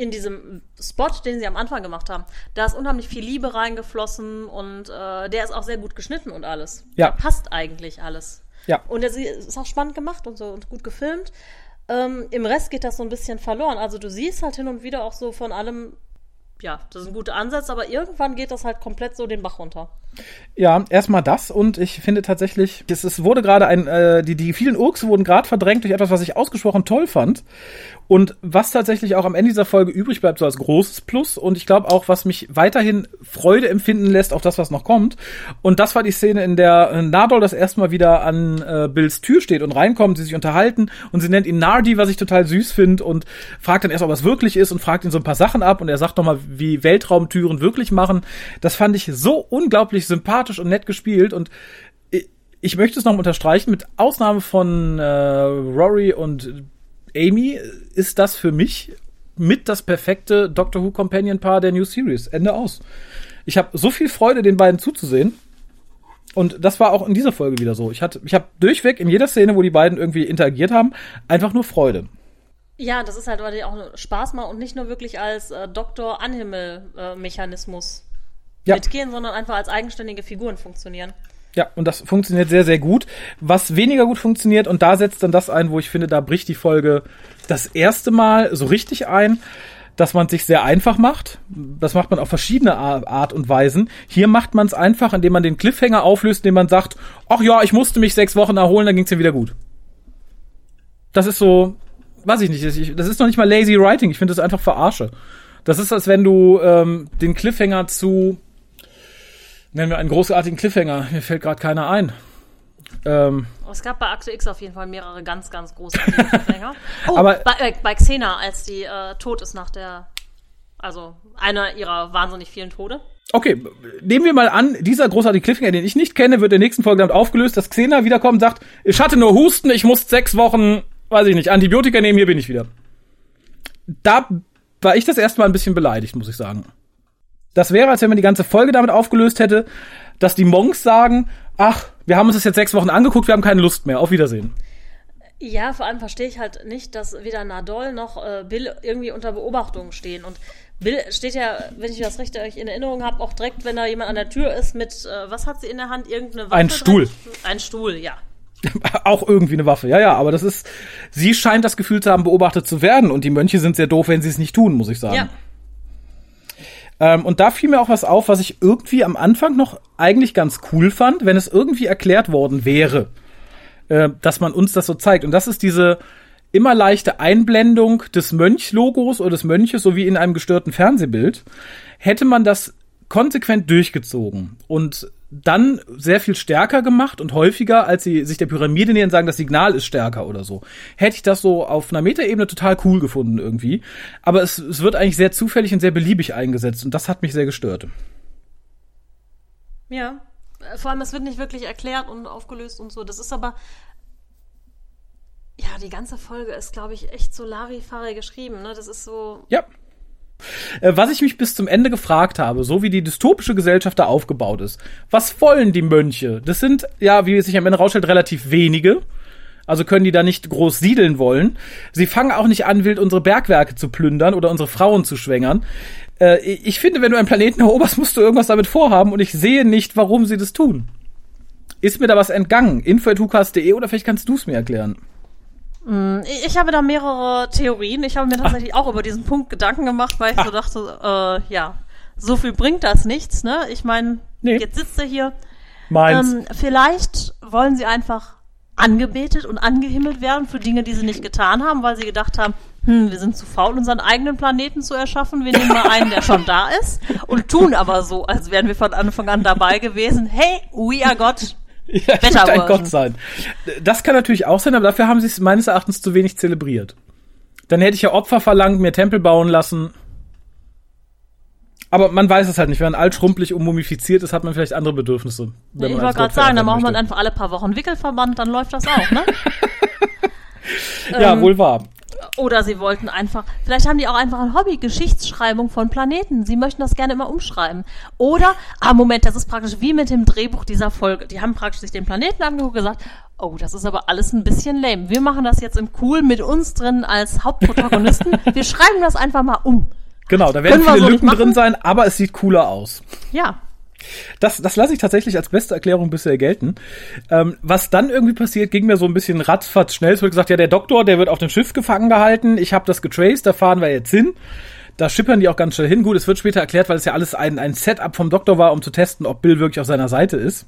B: in diesem Spot, den sie am Anfang gemacht haben, da ist unheimlich viel Liebe reingeflossen und äh, der ist auch sehr gut geschnitten und alles.
A: Ja.
B: Da passt eigentlich alles.
A: Ja.
B: Und es ist auch spannend gemacht und so und gut gefilmt. Ähm, Im Rest geht das so ein bisschen verloren. Also du siehst halt hin und wieder auch so von allem, ja, das ist ein guter Ansatz, aber irgendwann geht das halt komplett so den Bach runter.
A: Ja, erstmal das und ich finde tatsächlich, es, es wurde gerade ein, äh, die, die vielen Urks wurden gerade verdrängt durch etwas, was ich ausgesprochen toll fand. Und was tatsächlich auch am Ende dieser Folge übrig bleibt, so als großes Plus. Und ich glaube auch, was mich weiterhin Freude empfinden lässt, auch das, was noch kommt. Und das war die Szene, in der äh, Nardol das erste Mal wieder an äh, Bills Tür steht und reinkommt, sie sich unterhalten und sie nennt ihn Nardi, was ich total süß finde und fragt dann erst, ob es wirklich ist und fragt ihn so ein paar Sachen ab und er sagt nochmal, wie Weltraumtüren wirklich machen. Das fand ich so unglaublich sympathisch und nett gespielt und ich- ich möchte es noch unterstreichen, mit Ausnahme von äh, Rory und Amy ist das für mich mit das perfekte Doctor Who Companion Paar der New Series. Ende aus. Ich habe so viel Freude, den beiden zuzusehen. Und das war auch in dieser Folge wieder so. Ich hatte, ich habe durchweg in jeder Szene, wo die beiden irgendwie interagiert haben, einfach nur Freude.
B: Ja, das ist halt, weil die auch Spaß machen und nicht nur wirklich als äh, Doktor-Anhimmel-Mechanismus
A: Ja.
B: mitgehen, sondern einfach als eigenständige Figuren funktionieren.
A: Ja, und das funktioniert sehr, sehr gut. Was weniger gut funktioniert, und da setzt dann das ein, wo ich finde, da bricht die Folge das erste Mal so richtig ein, dass man es sich sehr einfach macht. Das macht man auf verschiedene Ar- Art und Weisen. Hier macht man es einfach, indem man den Cliffhanger auflöst, indem man sagt, ach ja, ich musste mich sechs Wochen erholen, dann ging es mir wieder gut. Das ist so, weiß ich nicht, das ich- das ist noch nicht mal lazy writing, ich finde das einfach verarsche. Das ist, als wenn du ähm, den Cliffhanger zu Nennen wir einen großartigen Cliffhanger. Mir fällt gerade keiner ein. Ähm,
B: Aber es gab bei Akte X auf jeden Fall mehrere ganz, ganz große Cliffhanger. Oh,
A: Aber-
B: bei, äh, bei Xena, als die äh, tot ist nach der, also einer ihrer wahnsinnig vielen Tode.
A: okay, nehmen wir mal an, dieser großartige Cliffhanger, den ich nicht kenne, wird in der nächsten Folge damit aufgelöst, dass Xena wiederkommt und sagt, ich hatte nur Husten, ich muss sechs Wochen, weiß ich nicht, Antibiotika nehmen, hier bin ich wieder. Da war ich das erste Mal ein bisschen beleidigt, muss ich sagen. Das wäre, als wenn man die ganze Folge damit aufgelöst hätte, dass die Monks sagen, ach, wir haben uns das jetzt sechs Wochen angeguckt, wir haben keine Lust mehr, auf Wiedersehen.
B: Ja, vor allem verstehe ich halt nicht, dass weder Nadol noch äh, Bill irgendwie unter Beobachtung stehen. Und Bill steht ja, wenn ich das richtig in Erinnerung habe, auch direkt, wenn da jemand an der Tür ist mit, äh, was hat sie in der Hand? Irgendeine Waffe?
A: Ein Stuhl.
B: drin? Ein Stuhl, ja.
A: auch irgendwie eine Waffe. Ja, ja, aber das ist, sie scheint das Gefühl zu haben, beobachtet zu werden und die Mönche sind sehr doof, wenn sie es nicht tun, muss ich sagen.
B: Ja.
A: Ähm, und da fiel mir auch was auf, was ich irgendwie am Anfang noch eigentlich ganz cool fand, wenn es irgendwie erklärt worden wäre, äh, dass man uns das so zeigt. Und das ist diese immer leichte Einblendung des Mönch-Logos oder des Mönches, so wie in einem gestörten Fernsehbild. Hätte man das konsequent durchgezogen und dann sehr viel stärker gemacht und häufiger, als sie sich der Pyramide nähern, sagen, das Signal ist stärker oder so. Hätte ich das so auf einer Metaebene total cool gefunden irgendwie. Aber es, es wird eigentlich sehr zufällig und sehr beliebig eingesetzt und das hat mich sehr gestört.
B: Ja. Vor allem, es wird nicht wirklich erklärt und aufgelöst und so. Das ist aber. Ja, die ganze Folge ist, glaube ich, echt so Larifari geschrieben. Ne? Das ist so.
A: Ja. Äh, Was ich mich bis zum Ende gefragt habe, so wie die dystopische Gesellschaft da aufgebaut ist, was wollen die Mönche? Das sind, ja, wie es sich am Ende rausstellt, relativ wenige. Also können die da nicht groß siedeln wollen. Sie fangen auch nicht an, wild unsere Bergwerke zu plündern oder unsere Frauen zu schwängern. Äh, Ich finde, wenn du einen Planeten eroberst, musst du irgendwas damit vorhaben und ich sehe nicht, warum sie das tun. Ist mir da was entgangen? info.hukas.de oder vielleicht kannst du es mir erklären.
B: Ich ich habe da mehrere Theorien. Ich habe mir tatsächlich auch über diesen Punkt Gedanken gemacht, weil ich so dachte, äh, ja, so viel bringt das nichts, ne? Ich meine,
A: Nee.
B: jetzt sitzt er hier.
A: Meins.
B: Ähm, vielleicht wollen sie einfach angebetet und angehimmelt werden für Dinge, die sie nicht getan haben, weil sie gedacht haben, hm, wir sind zu faul, unseren eigenen Planeten zu erschaffen. Wir nehmen mal einen, der schon da ist und tun aber so, als wären wir von Anfang an dabei gewesen. Hey, we are God.
A: Ja, ich möchte ein. Gott sein. Das kann natürlich auch sein, aber dafür haben sie es meines Erachtens zu wenig zelebriert. Dann hätte ich ja Opfer verlangt, mir Tempel bauen lassen. Aber man weiß es halt nicht. Wenn man alt, schrumpelig und mumifiziert ist, hat man vielleicht andere Bedürfnisse. wenn
B: ich wollte gerade sagen, da
A: verehrt
B: braucht man einfach alle paar Wochen Wickelverband, dann läuft das auch, ne?
A: möchte. Ja,
B: ähm,
A: wohl wahr.
B: Oder sie wollten einfach, vielleicht haben die auch einfach ein Hobby, Geschichtsschreibung von Planeten. Sie möchten das gerne immer umschreiben. Oder, ah, Moment, das ist praktisch wie mit dem Drehbuch dieser Folge. Die haben praktisch sich den Planeten angeguckt und gesagt, oh, das ist aber alles ein bisschen lame. Wir machen das jetzt im Cool mit uns drin als Hauptprotagonisten. Wir schreiben das einfach mal um.
A: Genau, da werden
B: Können
A: viele
B: so
A: Lücken drin sein, aber es sieht cooler aus.
B: Ja.
A: Das, das lasse ich tatsächlich als beste Erklärung bisher gelten. Ähm, was dann irgendwie passiert, ging mir so ein bisschen ratzfatz schnell. Wurde gesagt, ja, der Doktor, der wird auf dem Schiff gefangen gehalten. Ich habe das getraced, da fahren wir jetzt hin. Da schippern die auch ganz schnell hin. Gut, es wird später erklärt, weil es ja alles ein, ein Setup vom Doktor war, um zu testen, ob Bill wirklich auf seiner Seite ist.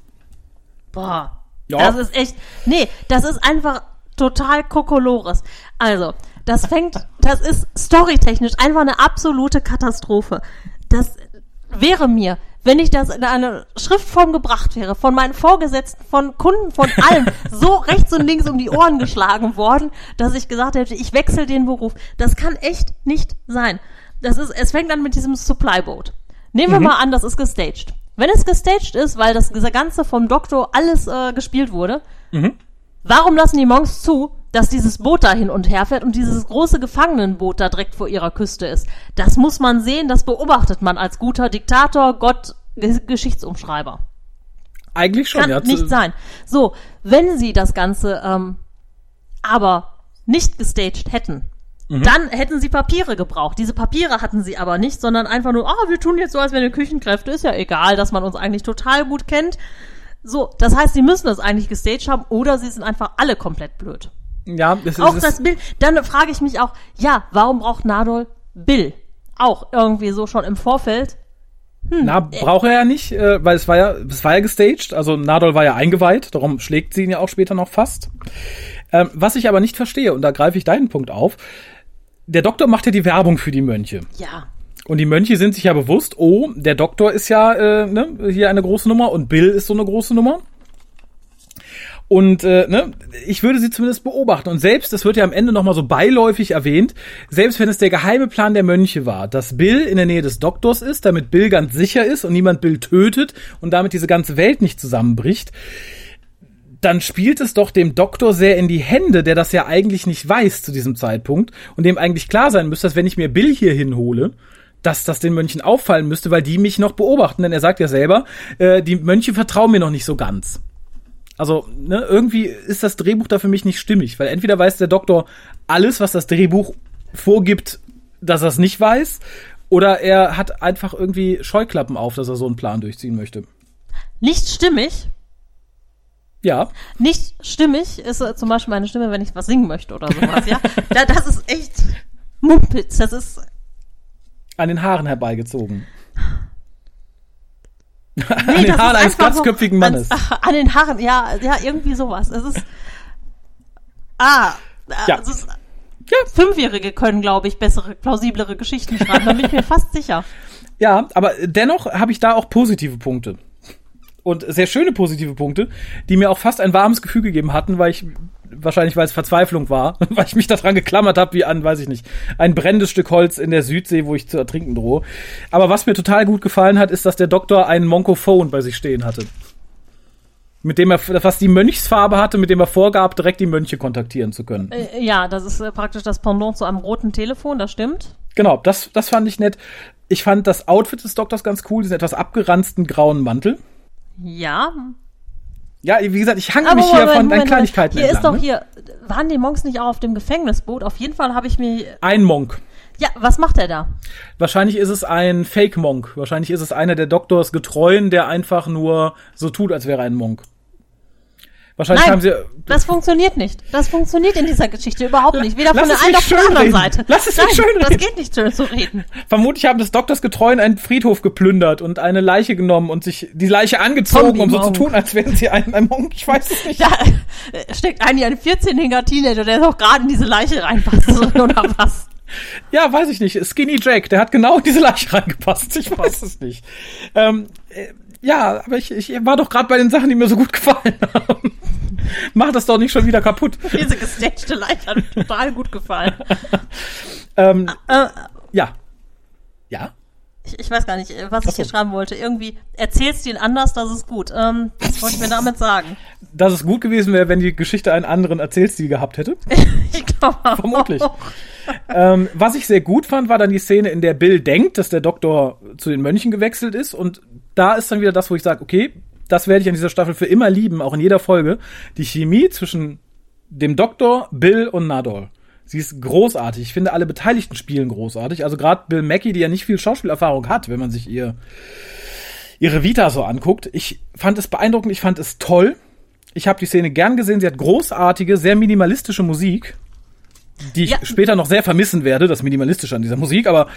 B: Boah.
A: Ja.
B: Das ist echt, nee, das ist einfach total kokolores. Also, das fängt, das ist storytechnisch einfach eine absolute Katastrophe. Das wäre mir, wenn ich das in eine Schriftform gebracht wäre, von meinen Vorgesetzten, von Kunden, von allen, so rechts und links um die Ohren geschlagen worden, dass ich gesagt hätte, ich wechsle den Beruf. Das kann echt nicht sein. Das ist, es fängt an mit diesem Supply Boat. Nehmen wir mal an, das ist gestaged. Wenn es gestaged ist, weil das Ganze vom Doktor alles äh, gespielt wurde, warum lassen die Monks zu, dass dieses Boot da hin und her fährt und dieses große Gefangenenboot da direkt vor ihrer Küste ist? Das muss man sehen, das beobachtet man als guter Diktator, Gott, Ge Geschichtsumschreiber.
A: Eigentlich schon,
B: Kann
A: ja.
B: nicht sein. So, wenn sie das Ganze ähm, aber nicht gestaged hätten, dann hätten sie Papiere gebraucht. Diese Papiere hatten sie aber nicht, sondern einfach nur, ah, wir tun jetzt so, als wären wir Küchenkräfte. Ist ja egal, dass man uns eigentlich total gut kennt. So, das heißt, sie müssen das eigentlich gestaged haben oder sie sind einfach alle komplett blöd.
A: Ja, das
B: Auch
A: ist,
B: das Bild. Dann frage ich mich auch, ja, warum braucht Nadol Bill? Auch irgendwie so schon im Vorfeld.
A: Na, braucht er ja nicht, äh, weil es war ja, es war ja gestaged, also Nadol war ja eingeweiht, darum schlägt sie ihn ja auch später noch fast. Ähm, was ich aber nicht verstehe, und da greife ich deinen Punkt auf, der Doktor macht ja die Werbung für die Mönche.
B: Ja.
A: Und die Mönche sind sich ja bewusst, oh, der Doktor ist ja äh, ne, hier eine große Nummer und Bill ist so eine große Nummer. Und äh, ne, ich würde sie zumindest beobachten. Und selbst, das wird ja am Ende nochmal so beiläufig erwähnt, selbst wenn es der geheime Plan der Mönche war, dass Bill in der Nähe des Doktors ist, damit Bill ganz sicher ist und niemand Bill tötet und damit diese ganze Welt nicht zusammenbricht, dann spielt es doch dem Doktor sehr in die Hände, der das ja eigentlich nicht weiß zu diesem Zeitpunkt und dem eigentlich klar sein müsste, dass wenn ich mir Bill hier hinhole, dass das den Mönchen auffallen müsste, weil die mich noch beobachten, denn er sagt ja selber, äh, die Mönche vertrauen mir noch nicht so ganz. Also, ne, irgendwie ist das Drehbuch da für mich nicht stimmig, weil entweder weiß der Doktor alles, was das Drehbuch vorgibt, dass er es nicht weiß, oder er hat einfach irgendwie Scheuklappen auf, dass er so einen Plan durchziehen möchte.
B: Nicht stimmig.
A: Ja,
B: Nicht stimmig ist äh, zum Beispiel meine Stimme, wenn ich was singen möchte oder sowas, ja. Da, das ist echt Mumpitz. Das ist
A: an den Haaren herbeigezogen.
B: Nee,
A: an den Haaren eines glatzköpfigen
B: so-
A: Mannes.
B: An, an den Haaren, ja, ja, irgendwie sowas. Es ist. Ah,
A: Ja.
B: es ist, Fünfjährige können, glaube ich, bessere, plausiblere Geschichten schreiben. Da bin ich mir fast sicher.
A: Ja, aber dennoch habe ich da auch positive Punkte. Und sehr schöne positive Punkte, die mir auch fast ein warmes Gefühl gegeben hatten, weil ich, wahrscheinlich weil es Verzweiflung war, weil ich mich daran geklammert habe, wie an, weiß ich nicht, ein brennendes Stück Holz in der Südsee, wo ich zu ertrinken drohe. Aber was mir total gut gefallen hat, ist, dass der Doktor einen Monkophone bei sich stehen hatte. Mit dem er, was die Mönchsfarbe hatte, mit dem er vorgab, direkt die Mönche kontaktieren zu können.
B: Äh, ja, das ist äh, praktisch das Pendant zu einem roten Telefon, das stimmt.
A: Genau, das, das fand ich nett. Ich fand das Outfit des Doktors ganz cool, diesen etwas abgeranzten grauen Mantel.
B: Ja.
A: Ja, wie gesagt, ich hange mich hier von deinen. Kleinigkeiten
B: Hier ist
A: entlang.
B: doch
A: ne?
B: hier, waren die Monks nicht auch auf dem Gefängnisboot? Auf jeden Fall habe ich mir,
A: Ein Monk.
B: ja, was macht er da?
A: Wahrscheinlich ist es ein Fake-Monk. Wahrscheinlich ist es einer der Doktors Getreuen, der einfach nur so tut, als wäre er ein Monk. Wahrscheinlich haben
B: Nein,
A: sie.
B: das funktioniert nicht. Das funktioniert in dieser Geschichte überhaupt nicht. Weder
A: Lass
B: von der einen noch von der anderen
A: schönreden.
B: Seite.
A: Lass es
B: Nein,
A: mich schönreden.
B: das geht nicht schön zu reden.
A: Vermutlich haben des Doktors Getreuen einen Friedhof geplündert und eine Leiche genommen und sich die Leiche angezogen, um so zu tun, als wären sie ein, ein Monk. Ich weiß es nicht.
B: Da äh, steckt eigentlich ein 14-jähriger Teenager, der doch gerade in diese Leiche reinpasst oder was.
A: Ja, weiß ich nicht. Skinny Jack, der hat genau in diese Leiche reingepasst. Ich weiß es nicht. Ähm, äh, ja, aber ich, ich war doch gerade bei den Sachen, die mir so gut gefallen haben. Mach das doch nicht schon wieder kaputt.
B: Diese gestagte Leiche hat mir total gut gefallen.
A: Ähm,
B: Äh,
A: ja. Ja?
B: ich, ich weiß gar nicht, äh, was ich hier schreiben wollte. Irgendwie erzählst du ihn anders, das ist gut. Ähm, was wollte ich mir damit sagen?
A: Dass es gut gewesen wäre, wenn die Geschichte einen anderen Erzählstil gehabt hätte.
B: Ich glaube auch.
A: Vermutlich. ähm, was ich sehr gut fand, war dann die Szene, in der Bill denkt, dass der Doktor zu den Mönchen gewechselt ist. Und da ist dann wieder das, wo ich sage, okay, das werde ich an dieser Staffel für immer lieben, auch in jeder Folge. Die Chemie zwischen dem Doktor, Bill und Nadol. Sie ist großartig. Ich finde, alle Beteiligten spielen großartig. Also gerade Bill Mackey, die ja nicht viel Schauspielerfahrung hat, wenn man sich ihr ihre Vita so anguckt. Ich fand es beeindruckend, ich fand es toll. Ich habe die Szene gern gesehen. Sie hat großartige, sehr minimalistische Musik, die ich
B: Ja.
A: später noch sehr vermissen werde, das Minimalistische an dieser Musik. Aber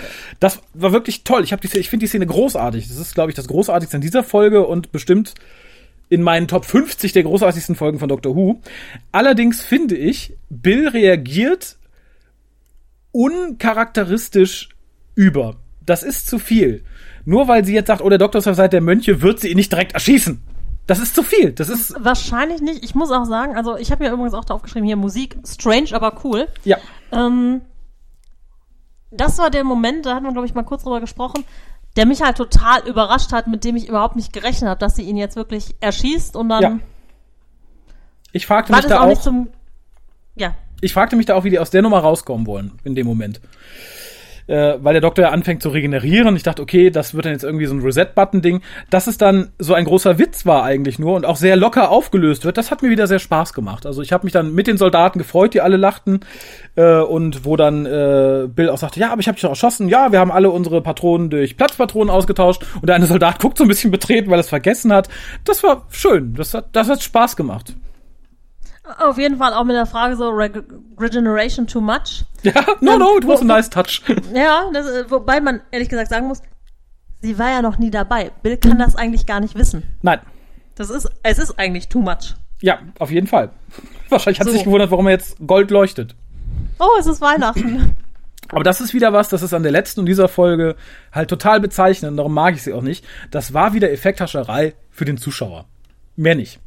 A: das war wirklich toll. Ich, hab die, ich finde die Szene großartig. Das ist, glaube ich, das Großartigste in dieser Folge und bestimmt in meinen Top 50 der großartigsten Folgen von Doctor Who. Allerdings finde ich, Bill reagiert uncharakteristisch über. Das ist zu viel. Nur weil sie jetzt sagt, oh, der Doktor ist auf Seite der Mönche, wird sie ihn nicht direkt erschießen. Das ist zu viel. Das ist,
B: Wahrscheinlich nicht. Ich muss auch sagen, also ich habe mir übrigens auch da aufgeschrieben, hier Musik, strange, aber cool.
A: ja.
B: Ähm, das war der Moment, da hatten wir, glaube ich, mal kurz drüber gesprochen, der mich halt total überrascht hat, mit dem ich überhaupt nicht gerechnet habe, dass sie ihn jetzt wirklich erschießt und dann
A: Ja. Ich fragte mich da
B: auch, nicht
A: auch,
B: zum. Ja.
A: ich fragte mich da auch, wie die aus der Nummer rauskommen wollen, in dem Moment. Äh, weil der Doktor ja anfängt zu regenerieren. Ich dachte, okay, das wird dann jetzt irgendwie so ein Reset-Button-Ding. Dass es dann so ein großer Witz war eigentlich nur und auch sehr locker aufgelöst wird, das hat mir wieder sehr Spaß gemacht. Also ich habe mich dann mit den Soldaten gefreut, die alle lachten. Äh, und wo dann äh, Bill auch sagte, ja, aber ich habe dich doch erschossen. Ja, wir haben alle unsere Patronen durch Platzpatronen ausgetauscht. Und der eine Soldat guckt so ein bisschen betreten, weil er es vergessen hat. Das war schön. Das hat, das hat Spaß gemacht.
B: Auf jeden Fall auch mit der Frage so, Reg Regeneration too much?
A: Ja, no, no, it was a nice touch.
B: Ja, das, äh, wobei man ehrlich gesagt sagen muss, sie war ja noch nie dabei. Bill kann das eigentlich gar nicht wissen.
A: Nein.
B: Das ist, es ist eigentlich too much.
A: Ja, auf jeden Fall. Wahrscheinlich hat
B: So.
A: sie sich gewundert, warum er jetzt Gold leuchtet.
B: Oh, es ist Weihnachten.
A: Aber das ist wieder was, das ist an der letzten und dieser Folge halt total bezeichnend, darum mag ich sie auch nicht. Das war wieder Effekthascherei für den Zuschauer. Mehr nicht.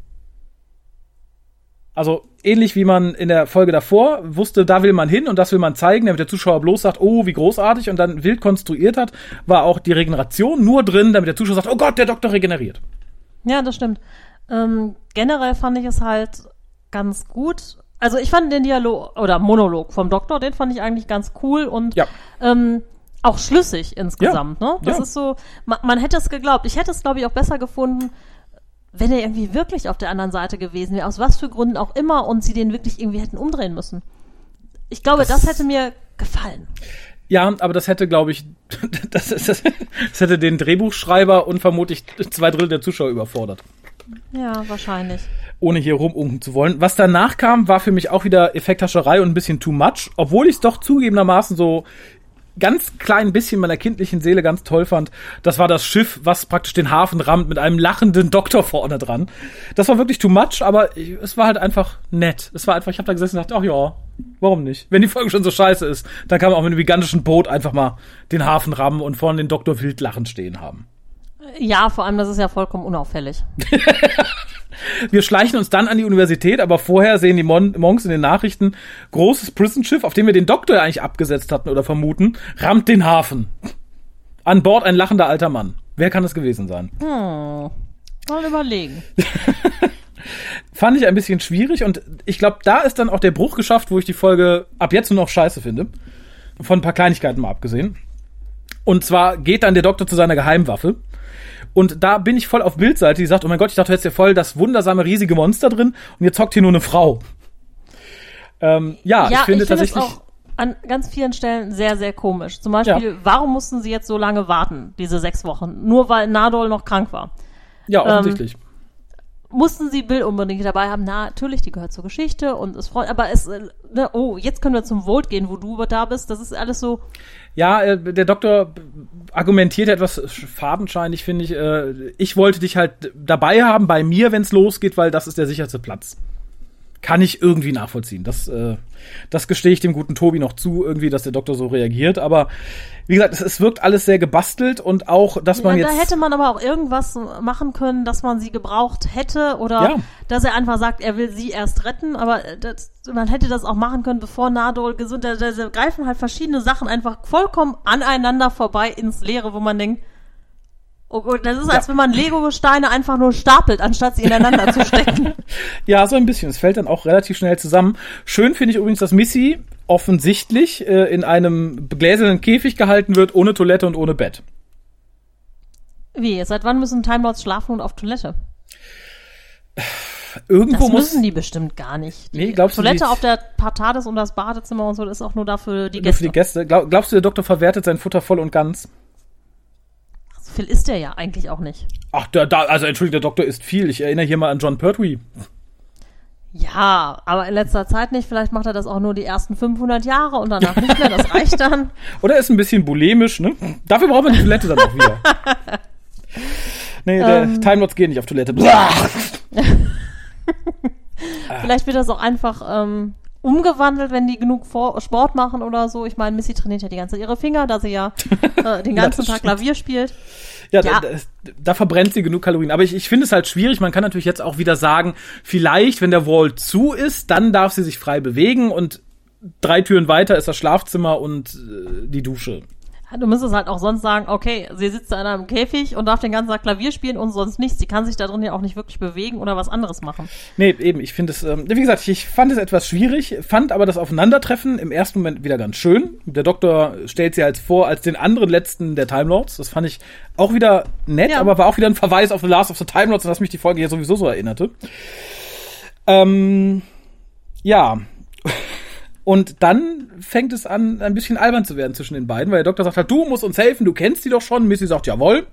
A: Also ähnlich wie man in der Folge davor wusste, da will man hin und das will man zeigen, damit der Zuschauer bloß sagt, oh, wie großartig und dann wild konstruiert hat, war auch die Regeneration nur drin, damit der Zuschauer sagt, oh Gott, der Doktor regeneriert.
B: Ja, das stimmt. Ähm, generell fand ich es halt ganz gut. Also ich fand den Dialog oder Monolog vom Doktor, den fand ich eigentlich ganz cool und
A: Ja.
B: ähm, auch schlüssig insgesamt. Ne? Das
A: ja.
B: ist so, man, man hätte es geglaubt. Ich hätte es, glaube ich, auch besser gefunden, wenn er irgendwie wirklich auf der anderen Seite gewesen wäre, aus was für Gründen auch immer, und sie den wirklich irgendwie hätten umdrehen müssen. Ich glaube, das,
A: Das-
B: hätte mir gefallen.
A: Ja, aber das hätte, glaube ich, das, ist, das hätte den Drehbuchschreiber und vermutlich zwei Drittel der Zuschauer überfordert.
B: Ja, wahrscheinlich.
A: ohne hier rumunken zu wollen. Was danach kam, war für mich auch wieder Effekthascherei und ein bisschen too much, obwohl ich es doch zugegebenermaßen so ganz klein bisschen meiner kindlichen Seele ganz toll fand. Das war das Schiff, was praktisch den Hafen rammt mit einem lachenden Doktor vorne dran. Das war wirklich too much, aber es war halt einfach nett. Es war einfach, ich habe da gesessen und dachte, ach ja, warum nicht? Wenn die Folge schon so scheiße ist, dann kann man auch mit einem gigantischen Boot einfach mal den Hafen rammen und vorne den Doktor wild lachend stehen haben.
B: Ja, vor allem, das ist ja vollkommen unauffällig.
A: Wir schleichen uns dann an die Universität, aber vorher sehen die Mon Monks in den Nachrichten großes Prison-Schiff, auf dem wir den Doktor ja eigentlich abgesetzt hatten oder vermuten, rammt den Hafen. An Bord ein lachender alter Mann. Wer kann es gewesen sein?
B: Hm. Mal überlegen.
A: Fand ich ein bisschen schwierig und ich glaube, da ist dann auch der Bruch geschafft, wo ich die Folge ab jetzt nur noch scheiße finde. Von ein paar Kleinigkeiten mal abgesehen. Und zwar geht dann der Doktor zu seiner Geheimwaffe. Und da bin ich voll auf Bildseite, die sagt, oh mein Gott, ich dachte, du hättest ja voll das wundersame riesige Monster drin und jetzt hockt hier nur eine Frau. Ähm, ja,
B: Ja,
A: ich finde
B: es
A: tatsächlich.
B: auch an ganz vielen Stellen sehr, sehr komisch. Zum Beispiel,
A: Ja.
B: warum mussten sie jetzt so lange warten, diese sechs Wochen? Nur weil Nadol noch krank war.
A: ja, offensichtlich.
B: Mussten sie Bill unbedingt dabei haben? Na, natürlich, die gehört zur Geschichte und ist freut, aber es, äh, ne, oh, jetzt können wir zum Vote gehen, wo du da bist. Das ist alles so,
A: Ja, äh, der Doktor argumentiert etwas fadenscheinig, finde ich. Äh, ich wollte dich halt dabei haben, bei mir, wenn es losgeht, weil das ist der sicherste Platz. Kann ich irgendwie nachvollziehen. Das, äh, das gestehe ich dem guten Tobi noch zu, irgendwie, dass der Doktor so reagiert. Aber wie gesagt, es, es wirkt alles sehr gebastelt und auch, dass man
B: ja, da
A: jetzt.
B: hätte man aber auch irgendwas machen können, dass man sie gebraucht hätte oder
A: Ja.
B: dass er einfach sagt, er will sie erst retten, aber das, man hätte das auch machen können, bevor Nadol gesund, da, da, da greifen halt verschiedene Sachen einfach vollkommen aneinander vorbei ins Leere, wo man denkt, Oh gut, das ist, als wenn man Lego-Steine einfach nur stapelt, anstatt sie ineinander zu stecken.
A: Ja, so ein bisschen. Es fällt dann auch relativ schnell zusammen. Schön finde ich übrigens, dass Missy offensichtlich äh, in einem gläsernen Käfig gehalten wird, ohne Toilette und ohne Bett.
B: Wie? Seit wann müssen Time Lords schlafen und auf Toilette?
A: Irgendwo
B: Das
A: muss
B: müssen die bestimmt gar nicht. Die
A: Nee, glaubst du,
B: Toilette
A: die-
B: auf der Partades und das Badezimmer und so, das ist auch nur dafür die
A: nur für
B: Gäste.
A: die Gäste. Glaub, glaubst du, der Doktor verwertet sein Futter voll und ganz?
B: Viel ist der ja eigentlich auch nicht.
A: Ach, da, da, also entschuldigt, der Doktor isst viel. Ich erinnere hier mal an John Pertwee.
B: Ja, aber in letzter Zeit nicht. Vielleicht macht er das auch nur die ersten 500 Jahre und danach nicht mehr. Das reicht dann.
A: Oder ist ein bisschen bulimisch, ne? Dafür braucht man die Toilette dann auch wieder. Nee, der
B: Ähm.
A: Time Lords gehen nicht auf Toilette.
B: Vielleicht wird das auch einfach ähm, umgewandelt, wenn die genug vor Sport machen oder so. Ich meine, Missy trainiert ja die ganze Zeit ihre Finger, da sie ja äh, den ganzen Tag. Klavier spielt.
A: Ja,
B: Ja.
A: Da, da, da verbrennt sie genug Kalorien. Aber ich, ich finde es halt schwierig. Man kann natürlich jetzt auch wieder sagen, vielleicht, wenn der Wall zu ist, dann darf sie sich frei bewegen und drei Türen weiter ist das Schlafzimmer und äh, die Dusche.
B: Du müsstest halt auch sonst sagen, okay, sie sitzt da in einem Käfig und darf den ganzen Tag Klavier spielen und sonst nichts. Sie kann sich da drin ja auch nicht wirklich bewegen oder was anderes machen.
A: Nee, eben, ich finde es, ähm, wie gesagt, ich fand es etwas schwierig, fand aber das Aufeinandertreffen im ersten Moment wieder ganz schön. Der Doktor stellt sie als vor als den anderen letzten der Time Lords. Das fand ich auch wieder nett,
B: Ja.
A: aber war auch wieder ein Verweis auf The Last of the Time Lords, an das mich die Folge hier sowieso so erinnerte. Ähm, ja. Und dann fängt es an, ein bisschen albern zu werden zwischen den beiden, weil der Doktor sagt halt, du musst uns helfen, du kennst die doch schon. Missy sagt, jawohl,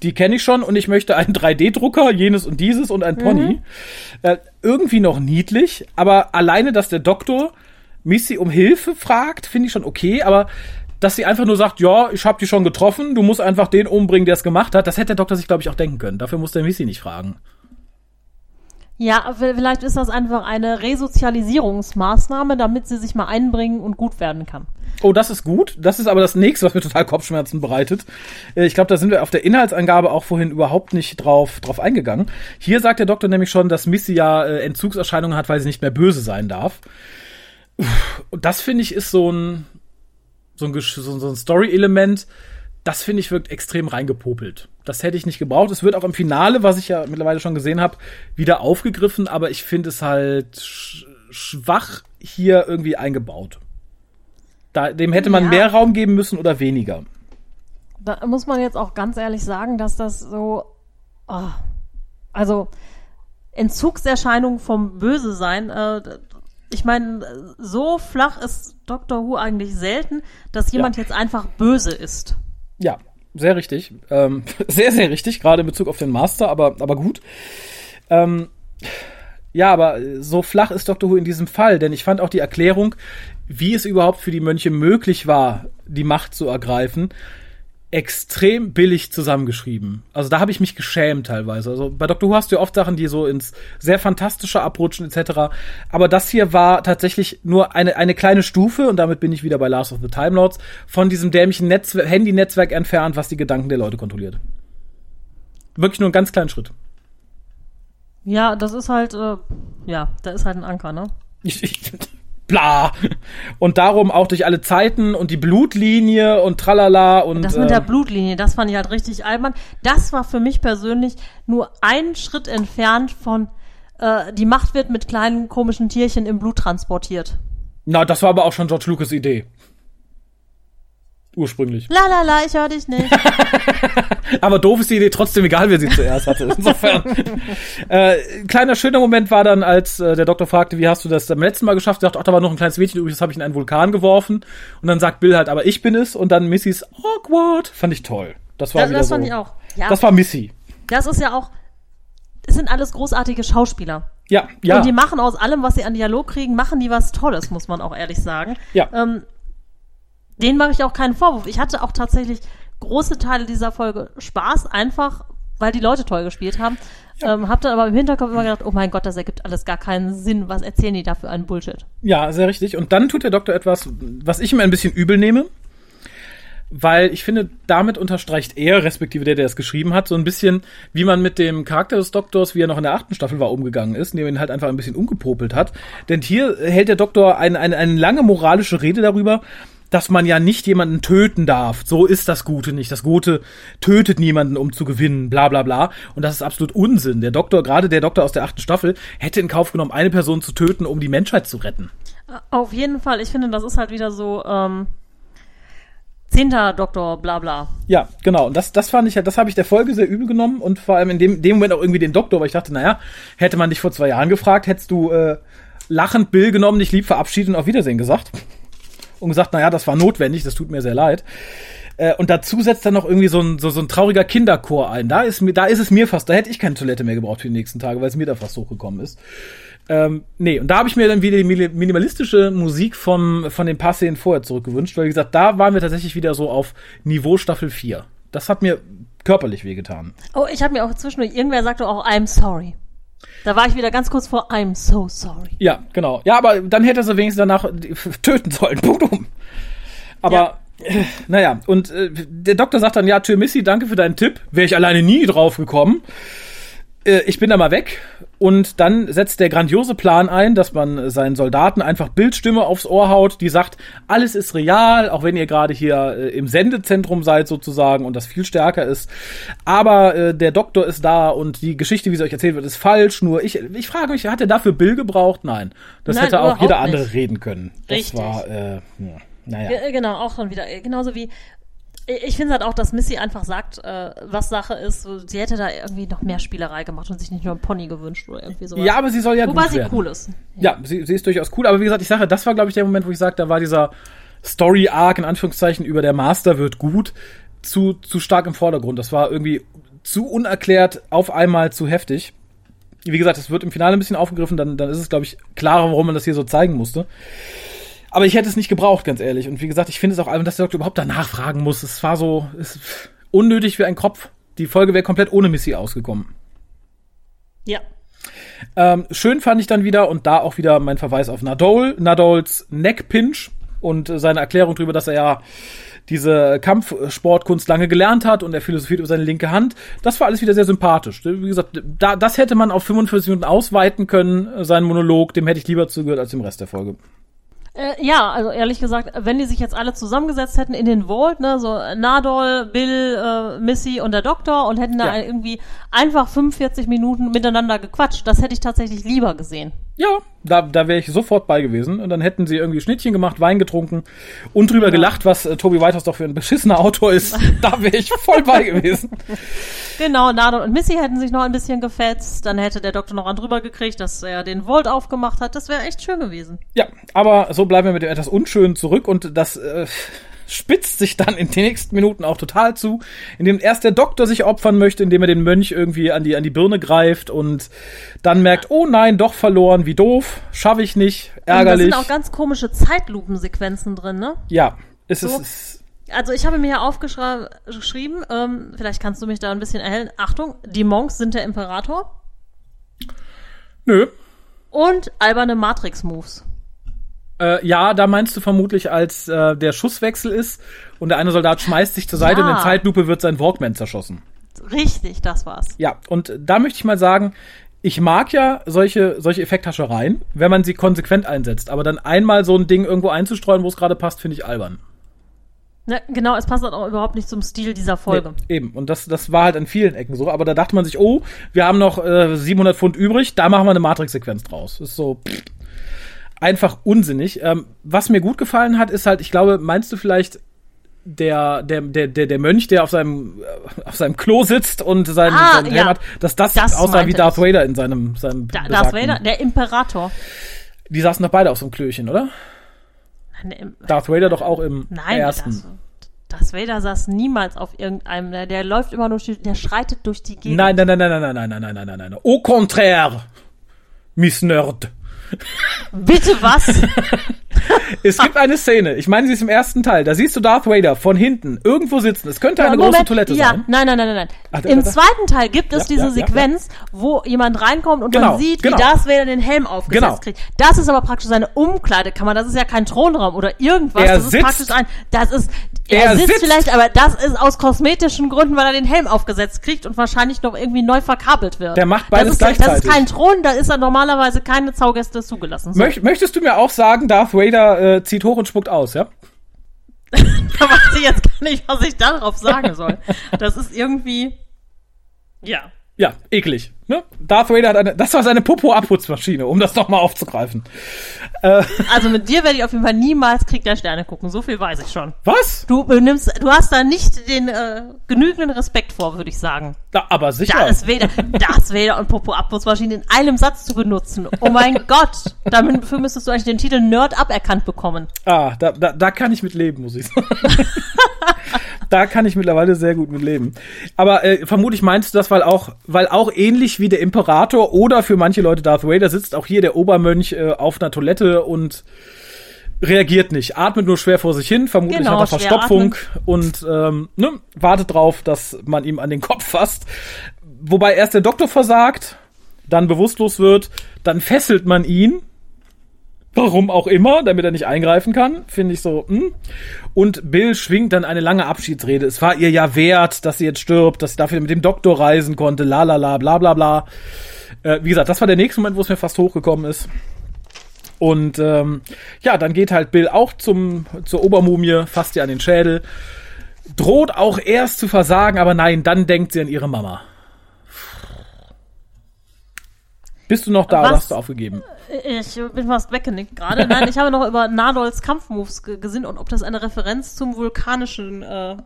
A: die kenne ich schon und ich möchte einen 3D-Drucker, jenes und dieses und ein Pony. Äh, irgendwie noch niedlich, aber alleine, dass der Doktor Missy um Hilfe fragt, finde ich schon okay, aber dass sie einfach nur sagt, ja, ich habe die schon getroffen, du musst einfach den umbringen, der es gemacht hat, das hätte der Doktor sich, glaube ich, auch denken können. Dafür muss der Missy nicht fragen.
B: Ja, vielleicht ist das einfach eine Resozialisierungsmaßnahme, damit sie sich mal einbringen und gut werden kann.
A: Oh, das ist gut. Das ist aber das nächste, was mir total Kopfschmerzen bereitet. Äh, Ich glaube, da sind wir auf der Inhaltsangabe auch vorhin überhaupt nicht drauf, drauf eingegangen. Hier sagt der Doktor nämlich schon, dass Missy ja äh, Entzugserscheinungen hat, weil sie nicht mehr böse sein darf. Und das finde ich ist so ein, so ein, so ein Story-Element, das finde ich wirkt extrem reingepopelt. Das hätte ich nicht gebraucht. Es wird auch im Finale, was ich ja mittlerweile schon gesehen habe, wieder aufgegriffen, aber ich finde es halt sch schwach hier irgendwie eingebaut. Da, dem hätte man
B: Ja.
A: mehr Raum geben müssen oder weniger.
B: Da muss man jetzt auch ganz ehrlich sagen, dass das so, ah, also Entzugserscheinungen vom Böse sein. Äh, ich meine, so flach ist Doctor Who eigentlich selten, dass jemand
A: Ja.
B: jetzt einfach böse ist.
A: Ja, sehr richtig. Ähm, sehr, sehr richtig, gerade in Bezug auf den Master, aber, aber gut. Ähm, ja, aber so flach ist Doctor Who in diesem Fall, denn ich fand auch die Erklärung, wie es überhaupt für die Mönche möglich war, die Macht zu ergreifen, extrem billig zusammengeschrieben. Also da habe ich mich geschämt teilweise. Also bei Doctor Who hast du ja oft Sachen, die so ins sehr fantastische abrutschen etc. Aber das hier war tatsächlich nur eine eine kleine Stufe und damit bin ich wieder bei Last of the Time Lords von diesem dämlichen Netzwer Handy-Netzwerk entfernt, was die Gedanken der Leute kontrolliert. Wirklich nur einen ganz kleinen Schritt.
B: Ja, das ist halt, äh, ja, da ist halt ein Anker, ne?
A: Ich, ich, bla. Und darum auch durch alle Zeiten und die Blutlinie und tralala und
B: Das mit der
A: ähm,
B: Blutlinie, das fand ich halt richtig albern. Das war für mich persönlich nur ein Schritt entfernt von, äh, die Macht wird mit kleinen komischen Tierchen im Blut transportiert.
A: na, das war aber auch schon George Lucas Idee. Ursprünglich.
B: La la la, ich höre dich nicht.
A: Aber doof ist die Idee trotzdem egal, wer sie zuerst hatte. Insofern. äh, kleiner schöner Moment war dann, als äh, der Doktor fragte, wie hast du das beim letzten Mal geschafft? Er sagt, ach, da war noch ein kleines Mädchen übrig, das habe ich in einen Vulkan geworfen. Und dann sagt Bill halt, aber ich bin es. Und dann Missys awkward. Fand ich toll. Das war
B: Das,
A: wieder
B: das
A: so.
B: fand ich auch. Ja,
A: Das war Missy.
B: das ist ja auch, es sind alles großartige Schauspieler.
A: Ja, ja.
B: Und die machen aus allem, was sie an Dialog kriegen, machen die was Tolles, muss man auch ehrlich sagen.
A: Ja.
B: Ähm, denen mache ich auch keinen Vorwurf. Ich hatte auch tatsächlich große Teile dieser Folge Spaß, einfach weil die Leute toll gespielt haben. Ähm, hab dann aber im Hinterkopf immer gedacht, oh mein Gott, das ergibt alles gar keinen Sinn. Was erzählen die da für einen Bullshit?
A: Ja, sehr richtig. Und dann tut der Doktor etwas, was ich ihm ein bisschen übel nehme. Weil ich finde, damit unterstreicht er, respektive der, der es geschrieben hat, so ein bisschen, wie man mit dem Charakter des Doktors, wie er noch in der achten Staffel war, umgegangen ist, indem er ihn halt einfach ein bisschen umgepopelt hat. Denn hier hält der Doktor eine, eine, eine lange moralische Rede darüber, dass man ja nicht jemanden töten darf. So ist das Gute nicht. Das Gute tötet niemanden, um zu gewinnen, bla bla bla. Und das ist absolut Unsinn. Der Doktor, gerade der Doktor aus der achten Staffel, hätte in Kauf genommen, eine Person zu töten, um die Menschheit zu retten.
B: Auf jeden Fall. Ich finde, das ist halt wieder so, ähm, Zehnter Doktor, bla bla.
A: Ja, genau. Und das, das fand ich halt, das habe ich der Folge sehr übel genommen und vor allem in dem, dem Moment auch irgendwie den Doktor, weil ich dachte, naja, hätte man dich vor zwei Jahren gefragt, hättest du äh, lachend Bill genommen, dich lieb verabschiedet und auf Wiedersehen gesagt. Und gesagt, naja, das war notwendig, das tut mir sehr leid. Äh, und dazu setzt dann noch irgendwie so ein, so, so ein trauriger Kinderchor ein. Da ist mir, da ist es mir fast, da hätte ich keine Toilette mehr gebraucht für die nächsten Tage, weil es mir da fast hochgekommen ist. Ähm, nee, und da habe ich mir dann wieder die minimalistische Musik vom, von den paar Szenen vorher zurückgewünscht, weil wie gesagt, da waren wir tatsächlich wieder so auf Niveau Staffel 4. Das hat mir körperlich wehgetan.
B: Oh, ich habe mir auch zwischendurch, irgendwer sagte auch, I'm sorry. Da war ich wieder ganz kurz vor, I'm so sorry.
A: Ja, genau. Ja, aber dann hätte er sie wenigstens danach töten sollen. Boom. Aber, ja. äh, naja, und äh, der Doktor sagt dann, ja, Tür Missy, danke für deinen Tipp. Wäre ich alleine nie drauf gekommen. Äh, ich bin da mal weg. Und dann setzt der grandiose Plan ein, dass man seinen Soldaten einfach Bildstimme aufs Ohr haut, die sagt, alles ist real, auch wenn ihr gerade hier äh, im Sendezentrum seid sozusagen und das viel stärker ist. Aber äh, der Doktor ist da und die Geschichte, wie sie euch erzählt wird, ist falsch. Nur ich, ich frage mich, hat er dafür Bill gebraucht? Nein. Das
B: Nein,
A: hätte auch jeder andere
B: nicht.
A: reden können. Das
B: Richtig.
A: war, äh, ja, naja.
B: Ja, genau, auch schon wieder. äh, Genauso wie, ich finde halt auch, dass Missy einfach sagt, äh, was Sache ist. Sie hätte da irgendwie noch mehr Spielerei gemacht und sich nicht nur einen Pony gewünscht oder irgendwie sowas.
A: Ja, aber sie soll ja
B: Wobei sie
A: werden.
B: cool ist.
A: Ja, sie, sie ist durchaus cool, aber wie gesagt, ich sage, das war, glaube ich, der Moment, wo ich sage, da war dieser Story-Arc in Anführungszeichen über der Master wird gut zu, zu stark im Vordergrund. Das war irgendwie zu unerklärt, auf einmal zu heftig. Wie gesagt, es wird im Finale ein bisschen aufgegriffen, dann, dann ist es, glaube ich, klarer, warum man das hier so zeigen musste. Aber ich hätte es nicht gebraucht, ganz ehrlich. Und wie gesagt, ich finde es auch albern, dass der Doktor überhaupt danach fragen muss. Es war so es, unnötig wie ein Kopf. Die Folge wäre komplett ohne Missy ausgekommen.
B: Ja.
A: Ähm, schön fand ich dann wieder und da auch wieder mein Verweis auf Nadol, Nadols Neckpinch und äh, seine Erklärung darüber, dass er ja diese Kampfsportkunst lange gelernt hat und er philosophiert über seine linke Hand. Das war alles wieder sehr sympathisch. Wie gesagt, da, das hätte man auf 45 Minuten ausweiten können, äh, seinen Monolog. Dem hätte ich lieber zugehört als dem Rest der Folge.
B: Äh, ja, also ehrlich gesagt, wenn die sich jetzt alle zusammengesetzt hätten in den Vault, ne, so Nadol, Bill, äh, Missy und der Doktor und hätten da
A: Ja.
B: irgendwie einfach 45 Minuten miteinander gequatscht, das hätte ich tatsächlich lieber gesehen.
A: Ja, da, da wäre ich sofort bei gewesen. Und dann hätten sie irgendwie Schnittchen gemacht, Wein getrunken und drüber gelacht, was äh, Toby Whitehouse doch für ein beschissener Autor ist. da wäre ich voll bei gewesen.
B: Genau, Nadol und Missy hätten sich noch ein bisschen gefetzt, dann hätte der Doktor noch einen drüber gekriegt, dass er den Vault aufgemacht hat, das wäre echt schön gewesen.
A: Ja, aber so bleiben wir mit dem etwas Unschönen zurück und das äh, spitzt sich dann in den nächsten Minuten auch total zu, indem erst der Doktor sich opfern möchte, indem er den Mönch irgendwie an die, an die Birne greift und dann merkt, oh nein, doch verloren, wie doof, schaffe ich nicht,
B: Und da
A: ärgerlich.
B: sind auch ganz komische Zeitlupensequenzen drin, ne?
A: ja, es
B: So.
A: ist,
B: Also ich habe mir hier aufgeschrieben, ähm, vielleicht kannst du mich da ein bisschen erhellen. Achtung, die Monks sind der Imperator
A: nö.
B: und alberne Matrix-Moves.
A: Äh, ja, da meinst du vermutlich, als äh, der Schusswechsel ist und der eine Soldat schmeißt sich zur Seite
B: Ja.
A: und in Zeitlupe wird sein Walkman zerschossen.
B: Richtig, das war's.
A: Ja, und da möchte ich mal sagen, ich mag ja solche, solche Effekthaschereien, wenn man sie konsequent einsetzt. Aber dann einmal so ein Ding irgendwo einzustreuen, wo es gerade passt, finde ich albern.
B: Ne, genau, es passt halt auch überhaupt nicht zum Stil dieser Folge.
A: Nee, eben. Und das, das war halt an vielen Ecken so. Aber da dachte man sich, oh, wir haben noch äh, 700 Pfund übrig, da machen wir eine Matrix-Sequenz draus. Ist so pff, einfach unsinnig. Ähm, was mir gut gefallen hat, ist halt, ich glaube, meinst du vielleicht der, der, der, der, der Mönch, der auf seinem, äh, auf seinem Klo sitzt und seinen,
B: Ah,
A: seinen Helm
B: ja.
A: hat, dass das,
B: Das
A: aussah wie Darth. Vader in seinem, seinem
B: Da, Darth Vader, der Imperator.
A: Die saßen doch beide auf so einem Klöchen, oder?
B: Nein,
A: Darth Vader doch auch im
B: Nein,
A: ersten.
B: Das, Darth Vader saß niemals auf irgendeinem, der, der läuft immer durch, die- der schreitet durch die Gegend.
A: Nein, nein, nein, nein, nein, nein, nein, nein, nein, nein, nein, nein. Au contraire, Miss Nerd.
B: Bitte was?
A: Es gibt eine Szene, ich meine, sie ist im ersten Teil, da siehst du Darth Vader von hinten irgendwo sitzen. Es könnte eine große
B: Moment,
A: Toilette
B: ja,
A: sein.
B: Nein, nein, nein, nein,
A: da-
B: Im
A: da- da.
B: zweiten Teil gibt es
A: Ja,
B: diese
A: ja,
B: Sequenz, wo jemand reinkommt und
A: Genau,
B: man sieht,
A: genau.
B: wie Darth Vader den Helm aufgesetzt
A: Genau.
B: kriegt. Das ist aber praktisch seine Umkleidekammer. Das ist ja kein Thronraum oder irgendwas.
A: Er
B: das ist
A: sitzt-
B: praktisch ein, das ist, er,
A: Er
B: sitzt,
A: sitzt-
B: vielleicht, aber das ist aus kosmetischen Gründen, weil er den Helm aufgesetzt kriegt und wahrscheinlich noch irgendwie neu verkabelt wird.
A: Der macht beides
B: das ist, Das
A: gleichzeitig.
B: ist kein Thron, da ist er normalerweise keine Zaugäste zugelassen. So.
A: Möcht, möchtest du mir auch sagen, Darth Vader äh, zieht hoch und spuckt aus, ja?
B: da weiß ich jetzt gar nicht, was ich darauf sagen soll. Das ist irgendwie, ja.
A: Ja, eklig. Ne? Darth Vader hat eine, das war seine Popo-Abputzmaschine, um das nochmal aufzugreifen. Äh,
B: Also mit dir werde ich auf jeden Fall niemals Krieg der Sterne gucken. So viel weiß ich schon.
A: was?
B: Du benimmst, du hast da nicht den äh, genügenden Respekt vor, würde ich sagen.
A: Da, aber sicher.
B: Darth Vader, Darth Vader und Popo Abwurfsmaschine in einem Satz zu benutzen. Oh mein Gott, dafür müsstest du eigentlich den Titel Nerd aberkannt bekommen.
A: Ah, da, da, da kann ich mit leben, muss ich sagen. da kann ich mittlerweile sehr gut mit leben. Aber äh, vermutlich meinst du das, weil auch, weil auch ähnlich wie der Imperator oder für manche Leute Darth Vader sitzt auch hier der Obermönch äh, auf einer Toilette und reagiert nicht, atmet nur schwer vor sich hin, vermutlich
B: Genau,
A: hat er Verstopfung und ähm, ne, wartet drauf, dass man ihm an den Kopf fasst. Wobei erst der Doktor versagt, dann bewusstlos wird, dann fesselt man ihn, Warum auch immer, damit er nicht eingreifen kann, finde ich so. Hm. Und Bill schwingt dann eine lange Abschiedsrede. Es war ihr ja wert, dass sie jetzt stirbt, dass sie dafür mit dem Doktor reisen konnte, la la la, bla bla bla. Äh, wie gesagt, das war der nächste Moment, wo es mir fast hochgekommen ist. Und ähm, ja, dann geht halt Bill auch zum zur Obermumie, fasst ihr an den Schädel, droht auch erst zu versagen, aber nein, dann denkt sie an ihre Mama. Bist du noch da
B: Was?
A: oder hast du aufgegeben?
B: Ich bin fast weggenickt gerade. Nein, ich habe noch über Nadols Kampfmoves ge gesinnt und ob das eine Referenz zum vulkanischen äh,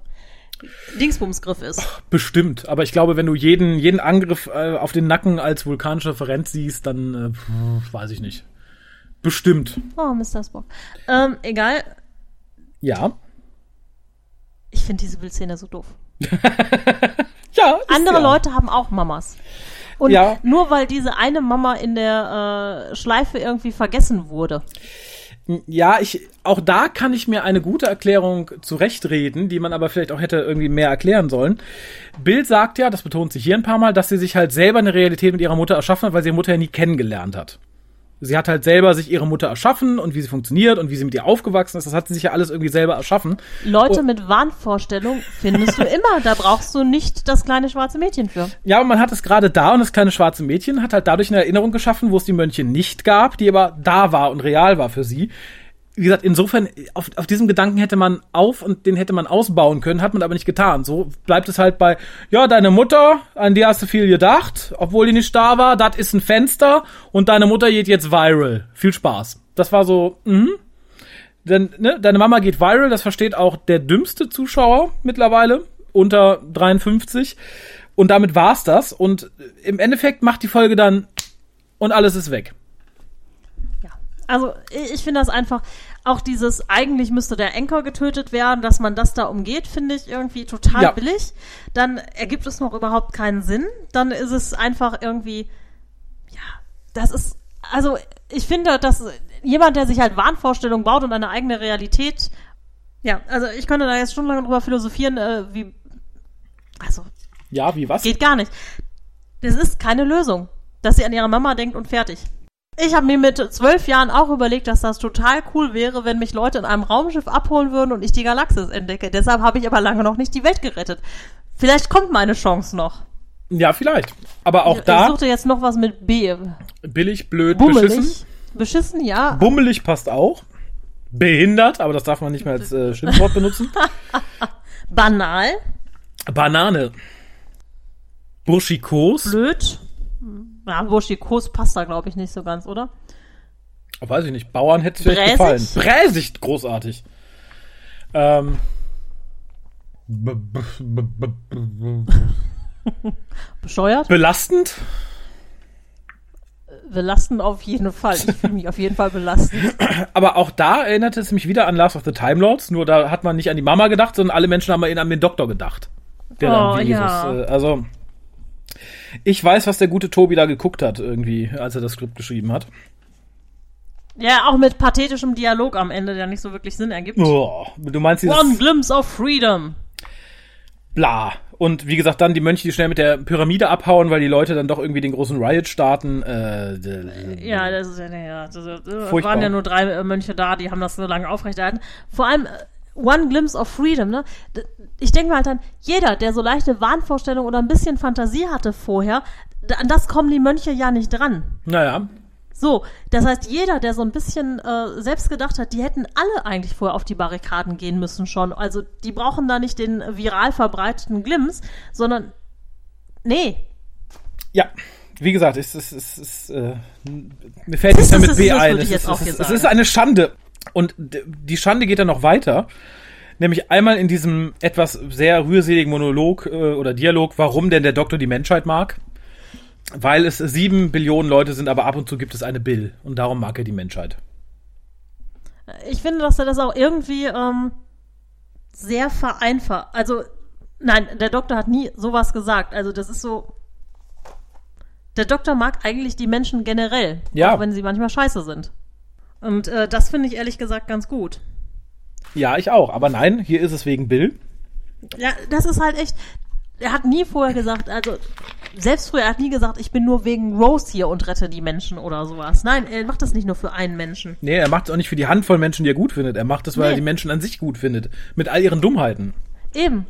B: Dingsbumsgriff ist.
A: Bestimmt, aber ich glaube, wenn du jeden, jeden Angriff äh, auf den Nacken als vulkanische Referenz siehst, dann äh, weiß ich nicht. Bestimmt.
B: Oh, Mr. Spock. Ähm, egal.
A: Ja.
B: Ich finde diese Bildszene so doof.
A: Ja.
B: Andere
A: ja.
B: Leute haben auch Mamas. Und
A: Ja.
B: nur weil diese eine Mama in der äh, Schleife irgendwie vergessen wurde.
A: Ja, ich, auch da kann ich mir eine gute Erklärung zurechtreden, die man aber vielleicht auch hätte irgendwie mehr erklären sollen. Bill sagt ja, das betont sich hier ein paar Mal, dass sie sich halt selber eine Realität mit ihrer Mutter erschaffen hat, weil sie ihre Mutter ja nie kennengelernt hat. Sie hat halt selber sich ihre Mutter erschaffen und wie sie funktioniert und wie sie mit ihr aufgewachsen ist. Das hat sie sich ja alles irgendwie selber erschaffen.
B: Leute
A: Oh.
B: mit Wahnvorstellung findest du immer. Da brauchst du nicht das kleine schwarze Mädchen für.
A: Ja, aber man hat es gerade da und das kleine schwarze Mädchen hat halt dadurch eine Erinnerung geschaffen, wo es die Mönche nicht gab, die aber da war und real war für sie. Wie gesagt, insofern, auf, auf diesem Gedanken hätte man auf und den hätte man ausbauen können, hat man aber nicht getan. So bleibt es halt bei, ja, deine Mutter, an die hast du viel gedacht, obwohl die nicht da war, das ist ein Fenster und deine Mutter geht jetzt viral. Viel Spaß. Das war so, mhm. Denn, ne, deine Mama geht viral, das versteht auch der dümmste Zuschauer mittlerweile, unter 53. Und damit war's das. Und im Endeffekt macht die Folge dann und alles ist weg.
B: Also ich, finde das einfach, auch dieses, eigentlich müsste der Anchor getötet werden, dass man das da umgeht, finde ich irgendwie total
A: Ja.
B: billig. Dann ergibt es noch überhaupt keinen Sinn. Dann ist es einfach irgendwie, ja, das ist, also ich finde, dass jemand, der sich halt Wahnvorstellungen baut und eine eigene Realität, ja, also ich könnte da jetzt stundenlang drüber philosophieren, äh, wie, also
A: Ja, wie was?
B: Geht gar nicht. Das ist keine Lösung, dass sie an ihre Mama denkt und fertig. Ich habe mir mit zwölf Jahren auch überlegt, dass das total cool wäre, wenn mich Leute in einem Raumschiff abholen würden und ich die Galaxis entdecke. Deshalb habe ich aber lange noch nicht die Welt gerettet. Vielleicht kommt meine Chance noch.
A: Ja, vielleicht. Aber auch
B: ich
A: da
B: suchte jetzt noch was mit B.
A: billig, blöd,
B: Bummelig.
A: beschissen.
B: Beschissen, ja.
A: Bummelig passt auch. Behindert, aber das darf man nicht mehr als äh, Schimpfwort benutzen.
B: Banal.
A: Banane. Burschikos.
B: Blöd. Ja, Burschikos passt da, glaube ich, nicht so ganz, oder?
A: Weiß ich nicht. Bauern hätte es vielleicht gefallen. Bräsig, großartig. Ähm.
B: Bescheuert?
A: Belastend?
B: Belastend auf jeden Fall. Ich fühle mich auf jeden Fall belastet.
A: Aber auch da erinnerte es mich wieder an Last of the Time Lords. Nur da hat man nicht an die Mama gedacht, sondern alle Menschen haben an den Doktor gedacht. Der
B: Oh,
A: dann Jesus.
B: ja.
A: Äh, also, ich weiß, was der gute Tobi da geguckt hat, irgendwie, als er das Skript geschrieben hat.
B: Ja, auch mit pathetischem Dialog am Ende, der nicht so wirklich Sinn ergibt.
A: Oh, du meinst dieses
B: One glimpse of freedom.
A: bla. Und wie gesagt, dann die Mönche, die schnell mit der Pyramide abhauen, weil die Leute dann doch irgendwie den großen Riot starten. Äh,
B: Ja, das ist ja, ja, das, das waren ja nur drei Mönche da, die haben das so lange aufrechterhalten. Vor allem äh, One Glimpse of Freedom, ne? Ich denke mir halt dann, jeder, der so leichte Wahnvorstellungen oder ein bisschen Fantasie hatte vorher, an das kommen die Mönche ja nicht dran.
A: naja.
B: So, das heißt, jeder, der so ein bisschen äh, selbst gedacht hat, die hätten alle eigentlich vorher auf die Barrikaden gehen müssen schon. Also die brauchen da nicht den viral verbreiteten Glimms, sondern nee.
A: Ja, wie gesagt, es ist, es ist, äh, mir fällt nichts mehr mit B ein. Es ist, es, ist, es ist eine Schande. Und die Schande geht dann noch weiter. Nämlich einmal in diesem etwas sehr rührseligen Monolog äh, oder Dialog, warum denn der Doktor die Menschheit mag. Weil es sieben Billionen Leute sind, aber ab und zu gibt es eine Bill. Und darum mag er die Menschheit.
B: Ich finde, dass er das auch irgendwie ähm, sehr vereinfacht. Also, nein, der Doktor hat nie sowas gesagt. Also, das ist so. Der Doktor mag eigentlich die Menschen generell.
A: Ja.
B: Auch wenn sie manchmal scheiße sind. Und äh, das finde ich ehrlich gesagt ganz gut.
A: Ja, ich auch. Aber nein, hier ist es wegen Bill.
B: Ja, das ist halt echt er hat nie vorher gesagt, also selbst früher, er hat nie gesagt, ich bin nur wegen Rose hier und rette die Menschen oder sowas. Nein, er macht das nicht nur für einen Menschen.
A: Nee, er macht es auch nicht für die Handvoll Menschen, die er gut findet. Er macht es, weil nee. er die Menschen an sich gut findet. Mit all ihren Dummheiten.
B: Eben.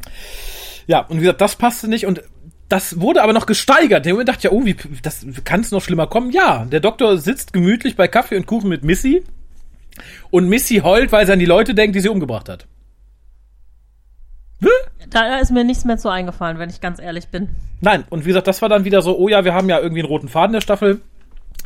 A: Ja, und wie gesagt, das passte nicht und das wurde aber noch gesteigert. Der Moment dachte ja, oh, wie, das kann es noch schlimmer kommen. Ja, der Doktor sitzt gemütlich bei Kaffee und Kuchen mit Missy und Missy heult, weil sie an die Leute denkt, die sie umgebracht hat.
B: Da ist mir nichts mehr zu eingefallen, wenn ich ganz ehrlich bin.
A: Nein, und wie gesagt, das war dann wieder so, oh ja, wir haben ja irgendwie einen roten Faden der Staffel.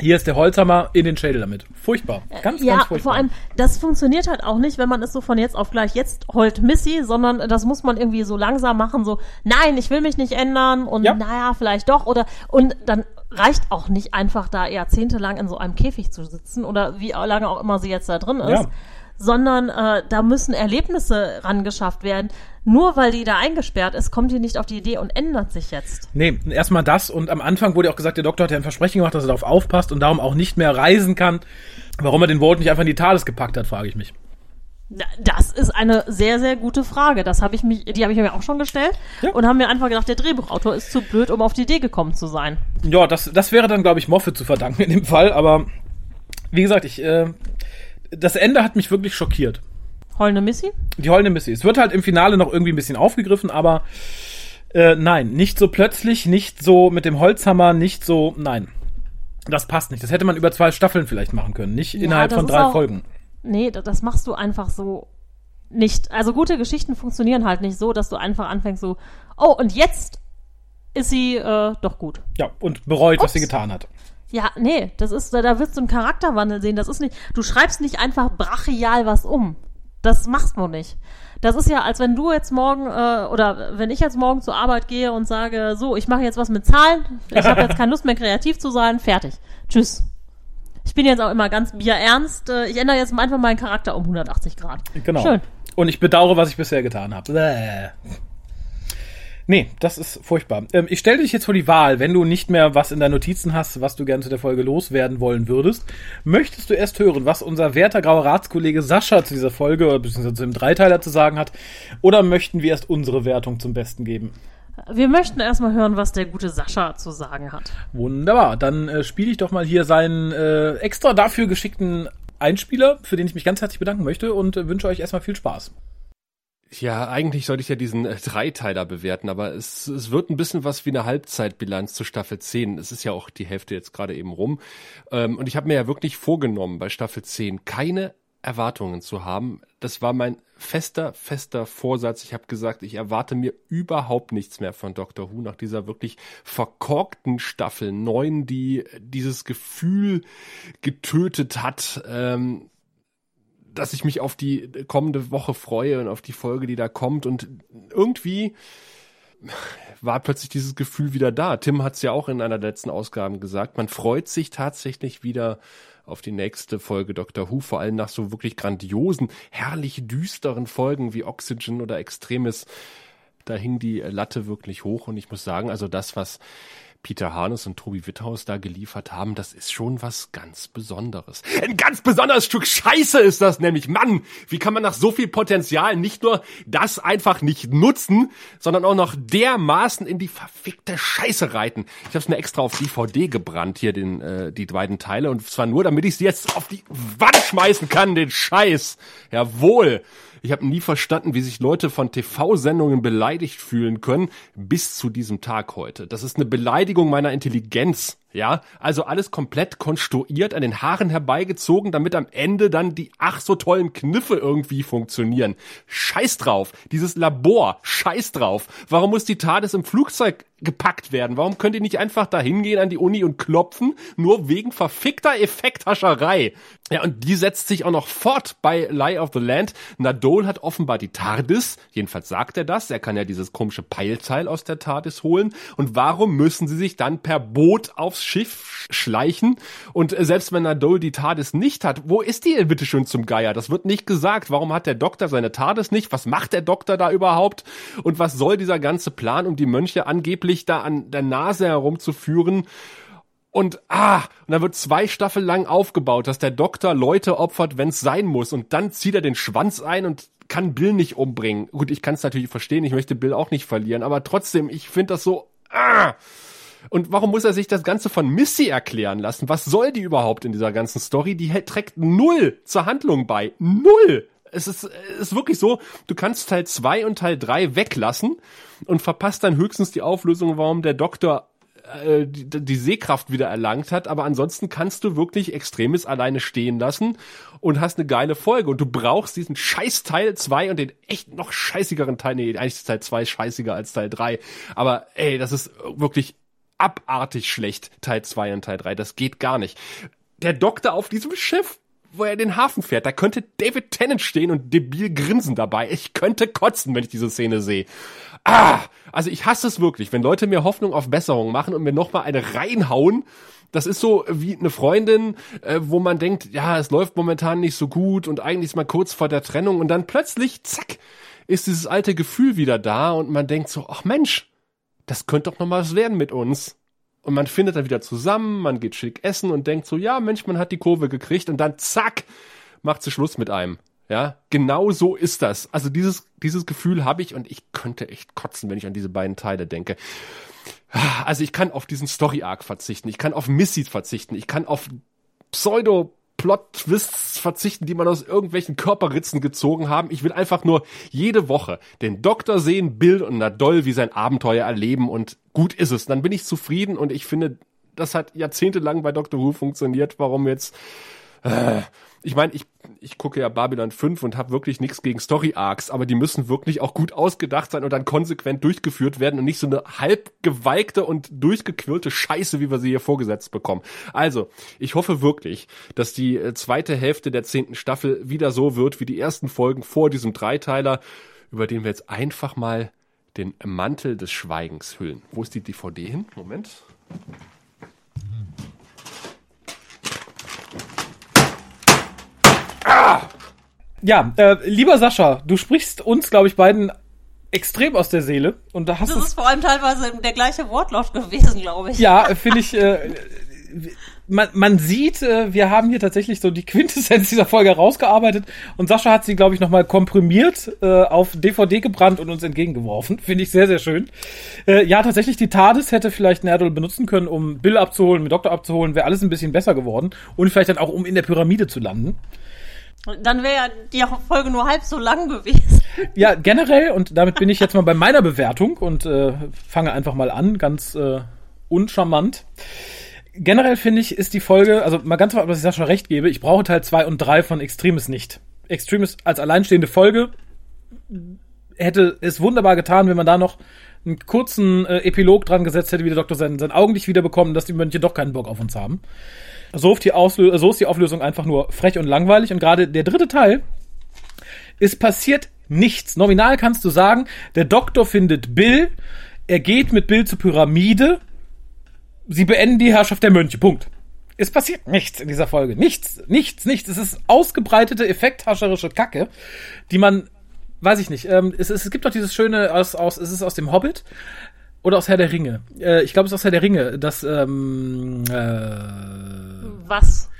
A: Hier ist der Holzhammer in den Schädel damit. Furchtbar. Ganz,
B: ja,
A: ganz furchtbar.
B: vor allem, das funktioniert halt auch nicht, wenn man es so von jetzt auf gleich jetzt heult Missy, sondern das muss man irgendwie so langsam machen, so, nein, ich will mich nicht ändern und ja. naja, vielleicht doch, oder, und dann reicht auch nicht einfach da jahrzehntelang in so einem Käfig zu sitzen oder wie lange auch immer sie jetzt da drin ist. Ja sondern äh, da müssen Erlebnisse rangeschafft werden. Nur weil die da eingesperrt ist, kommt die nicht auf die Idee und ändert sich jetzt.
A: Nee, erstmal das und am Anfang wurde auch gesagt, der Doktor hat ja ein Versprechen gemacht, dass er darauf aufpasst und darum auch nicht mehr reisen kann. Warum er den Walt nicht einfach in die Thales gepackt hat, frage ich mich.
B: Das ist eine sehr, sehr gute Frage. Das habe ich mich, die habe ich mir auch schon gestellt ja. und haben mir einfach gedacht, der Drehbuchautor ist zu blöd, um auf die Idee gekommen zu sein.
A: Ja, das, das wäre dann, glaube ich, Moffat zu verdanken in dem Fall, aber wie gesagt, ich, äh, das Ende hat mich wirklich schockiert.
B: Heulende Missy?
A: Die heulende Missy. Es wird halt im Finale noch irgendwie ein bisschen aufgegriffen, aber äh, nein, nicht so plötzlich, nicht so mit dem Holzhammer, nicht so, nein. Das passt nicht. Das hätte man über zwei Staffeln vielleicht machen können, nicht ja, innerhalb von drei auch, Folgen.
B: Nee, das machst du einfach so nicht. Also gute Geschichten funktionieren halt nicht so, dass du einfach anfängst so, oh, und jetzt ist sie äh, doch gut.
A: Ja, und bereut, Ups. was sie getan hat.
B: Ja, nee, das ist, da, da wirst du einen Charakterwandel sehen. Das ist nicht, du schreibst nicht einfach brachial was um. Das machst du nicht. Das ist ja, als wenn du jetzt morgen äh, oder wenn ich jetzt morgen zur Arbeit gehe und sage, so, ich mache jetzt was mit Zahlen, ich habe jetzt keine Lust mehr kreativ zu sein, fertig. Tschüss. Ich bin jetzt auch immer ganz bierernst. Äh, ich ändere jetzt einfach meinen Charakter um 180 Grad.
A: Genau. Schön. Und ich bedauere, was ich bisher getan habe. Nee, das ist furchtbar. Ähm, ich stelle dich jetzt vor die Wahl, wenn du nicht mehr was in deinen Notizen hast, was du gerne zu der Folge loswerden wollen würdest. Möchtest du erst hören, was unser werter grauer Ratskollege Sascha zu dieser Folge oder beziehungsweise zu dem Dreiteiler zu sagen hat? Oder möchten wir erst unsere Wertung zum Besten geben?
B: Wir möchten erstmal hören, was der gute Sascha zu sagen hat.
A: Wunderbar. Dann äh, spiele ich doch mal hier seinen äh, extra dafür geschickten Einspieler, für den ich mich ganz herzlich bedanken möchte und äh, wünsche euch erstmal viel Spaß.
D: Ja, eigentlich sollte ich ja diesen äh, Dreiteiler bewerten, aber es, es wird ein bisschen was wie eine Halbzeitbilanz zu Staffel 10. Es ist ja auch die Hälfte jetzt gerade eben rum. Ähm, und ich habe mir ja wirklich vorgenommen, bei Staffel 10 keine Erwartungen zu haben. Das war mein fester, fester Vorsatz. Ich habe gesagt, ich erwarte mir überhaupt nichts mehr von Doctor Who nach dieser wirklich verkorkten Staffel 9, die dieses Gefühl getötet hat. Ähm, dass ich mich auf die kommende Woche freue und auf die Folge, die da kommt. Und irgendwie war plötzlich dieses Gefühl wieder da. Tim hat es ja auch in einer der letzten Ausgaben gesagt. Man freut sich tatsächlich wieder auf die nächste Folge Dr. Who, vor allem nach so wirklich grandiosen, herrlich düsteren Folgen wie Oxygen oder Extremis. Da hing die Latte wirklich hoch und ich muss sagen, also das, was Peter Harnes und Tobi Witthaus da geliefert haben, das ist schon was ganz Besonderes. Ein ganz besonderes Stück Scheiße ist das nämlich. Mann, wie kann man nach so viel Potenzial nicht nur das einfach nicht nutzen, sondern auch noch dermaßen in die verfickte Scheiße reiten. Ich habe mir extra auf DVD gebrannt, hier den, äh, die beiden Teile, und zwar nur, damit ich sie jetzt auf die Wand schmeißen kann, den Scheiß. Jawohl. Ich habe nie verstanden, wie sich Leute von TV-Sendungen beleidigt fühlen können, bis zu diesem Tag heute. Das ist eine Beleidigung meiner Intelligenz. Ja, also alles komplett konstruiert, an den Haaren herbeigezogen, damit am Ende dann die ach so tollen Kniffe irgendwie funktionieren. Scheiß drauf. Dieses Labor, scheiß drauf. Warum muss die TARDIS im Flugzeug gepackt werden? Warum könnt ihr nicht einfach da hingehen an die Uni und klopfen? Nur wegen verfickter Effekthascherei. Ja, und die setzt sich auch noch fort bei Lie of the Land. Nadol hat offenbar die TARDIS, jedenfalls sagt er das, er kann ja dieses komische Peilteil aus der TARDIS holen. Und warum müssen sie sich dann per Boot aufs Schiff schleichen? Und äh, selbst wenn Nadol die TARDIS nicht hat, wo ist die denn bitte schön zum Geier? Das wird nicht gesagt. Warum hat der Doktor seine TARDIS nicht? Was macht der Doktor da überhaupt? Und was soll dieser ganze Plan, um die Mönche angeblich da an der Nase herumzuführen? Und ah, und da wird zwei Staffeln lang aufgebaut, dass der Doktor Leute opfert, wenn es sein muss. Und dann zieht er den Schwanz ein und kann Bill nicht umbringen. Gut, ich kann es natürlich verstehen, ich möchte Bill auch nicht verlieren, aber trotzdem, ich finde das so. Ah. Und warum muss er sich das Ganze von Missy erklären lassen? Was soll die überhaupt in dieser ganzen Story? Die trägt null zur Handlung bei. Null! Es ist, es ist wirklich so, du kannst Teil zwei und Teil drei weglassen und verpasst dann höchstens die Auflösung, warum der Doktor äh, die, die Sehkraft wieder erlangt hat, aber ansonsten kannst du wirklich Extremes alleine stehen lassen und hast eine geile Folge und du brauchst diesen scheiß Teil 2 und den echt noch scheißigeren Teil, nee, eigentlich ist Teil 2 scheißiger als Teil 3, aber ey, das ist wirklich abartig schlecht, Teil 2 und Teil 3, das geht gar nicht. Der Doktor auf diesem Schiff, wo er den Hafen fährt, da könnte David Tennant stehen und debil grinsen dabei. Ich könnte kotzen, wenn ich diese Szene sehe. Ah, also ich hasse es wirklich, wenn Leute mir Hoffnung auf Besserung machen und mir nochmal eine reinhauen. Das ist so wie eine Freundin, äh, wo man denkt, ja, es läuft momentan nicht so gut und eigentlich ist man kurz vor der Trennung und dann plötzlich, zack, ist dieses alte Gefühl wieder da und man denkt so, ach Mensch, das könnte doch noch mal was werden mit uns. Und man findet dann wieder zusammen, man geht schick essen und denkt so, ja, Mensch, man hat die Kurve gekriegt und dann zack, macht sie Schluss mit einem. Ja, genau so ist das. Also dieses, dieses Gefühl habe ich und ich könnte echt kotzen, wenn ich an diese beiden Teile denke. Also ich kann auf diesen Story-Arc verzichten, ich kann auf Missy verzichten, ich kann auf Pseudo Plot-Twists verzichten, die man aus irgendwelchen Körperritzen gezogen haben. Ich will einfach nur jede Woche den Doktor sehen, Bill und Nadol, wie sein Abenteuer erleben und gut ist es. Dann bin ich zufrieden und ich finde, das hat jahrzehntelang bei Doctor Who funktioniert. Warum jetzt äh, ich meine, ich, ich gucke ja Babylon 5 und habe wirklich nichts gegen Story-Arcs, aber die müssen wirklich auch gut ausgedacht sein und dann konsequent durchgeführt werden und nicht so eine halb geweigte und durchgequirlte Scheiße, wie wir sie hier vorgesetzt bekommen. Also, ich hoffe wirklich, dass die äh, zweite Hälfte der zehnten Staffel wieder so wird wie die ersten Folgen vor diesem Dreiteiler, über den wir jetzt einfach mal den Mantel des Schweigens hüllen. Wo ist die DVD hin? Moment.
A: Ja, äh, lieber Sascha, du sprichst uns, glaube ich, beiden extrem aus der Seele und da hast
B: Das ist vor allem teilweise der gleiche Wortlaut gewesen, glaube ich.
A: Ja, finde ich. Äh, man, man sieht, äh, wir haben hier tatsächlich so die Quintessenz dieser Folge rausgearbeitet und Sascha hat sie, glaube ich, nochmal komprimiert äh, auf DVD gebrannt und uns entgegengeworfen. Finde ich sehr, sehr schön. Äh, ja, tatsächlich, die TARDIS hätte vielleicht Nerdl benutzen können, um Bill abzuholen, mit Doktor abzuholen, wäre alles ein bisschen besser geworden und vielleicht dann auch, um in der Pyramide zu landen.
B: Dann wäre ja die Folge nur halb so lang gewesen.
A: Ja, generell, und damit bin ich jetzt mal bei meiner Bewertung und äh, fange einfach mal an, ganz äh, uncharmant. Generell finde ich, ist die Folge, also mal ganz mal, was ich da schon recht gebe, ich brauche Teil 2 und 3 von Extremis nicht. Extremis als alleinstehende Folge hätte es wunderbar getan, wenn man da noch einen kurzen äh, Epilog dran gesetzt hätte, wie der Doktor sein, sein Augenlicht wiederbekommen, dass die Mönche doch keinen Bock auf uns haben. So ist, die Auslö so ist die Auflösung einfach nur frech und langweilig. Und gerade der dritte Teil ist passiert nichts. Nominal kannst du sagen, der Doktor findet Bill, er geht mit Bill zur Pyramide, sie beenden die Herrschaft der Mönche. Punkt. Es passiert nichts in dieser Folge. Nichts, nichts, nichts. Es ist ausgebreitete, effekthascherische Kacke, die man, weiß ich nicht. Ähm, es, es, gibt doch dieses schöne aus, aus, es ist aus dem Hobbit oder aus Herr der Ringe. Äh, ich glaube, es ist aus Herr der Ringe, das, ähm, äh,
B: Was?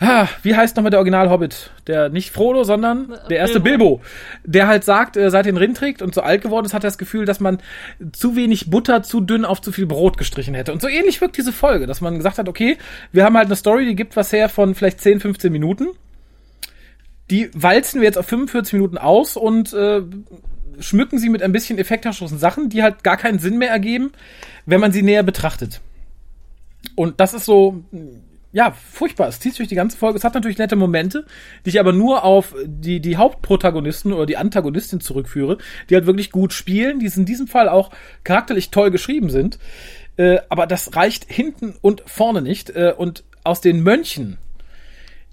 A: Ah, wie heißt nochmal der Original-Hobbit? Der nicht Frodo, sondern der erste Bilbo.
B: Bilbo.
A: Der halt sagt, äh, seit er den Ring trägt und so alt geworden ist, hat er das Gefühl, dass man zu wenig Butter zu dünn auf zu viel Brot gestrichen hätte. Und so ähnlich wirkt diese Folge, dass man gesagt hat, okay, wir haben halt eine Story, die gibt was her von vielleicht 10, 15 Minuten. Die walzen wir jetzt auf 45 Minuten aus und äh, schmücken sie mit ein bisschen effekthascheren Sachen, die halt gar keinen Sinn mehr ergeben, wenn man sie näher betrachtet. Und das ist so, ja, furchtbar. Es zieht sich durch die ganze Folge. Es hat natürlich nette Momente, die ich aber nur auf die, die Hauptprotagonisten oder die Antagonistin zurückführe, die halt wirklich gut spielen, die in diesem Fall auch charakterlich toll geschrieben sind. Äh, aber das reicht hinten und vorne nicht. Äh, und aus den Mönchen,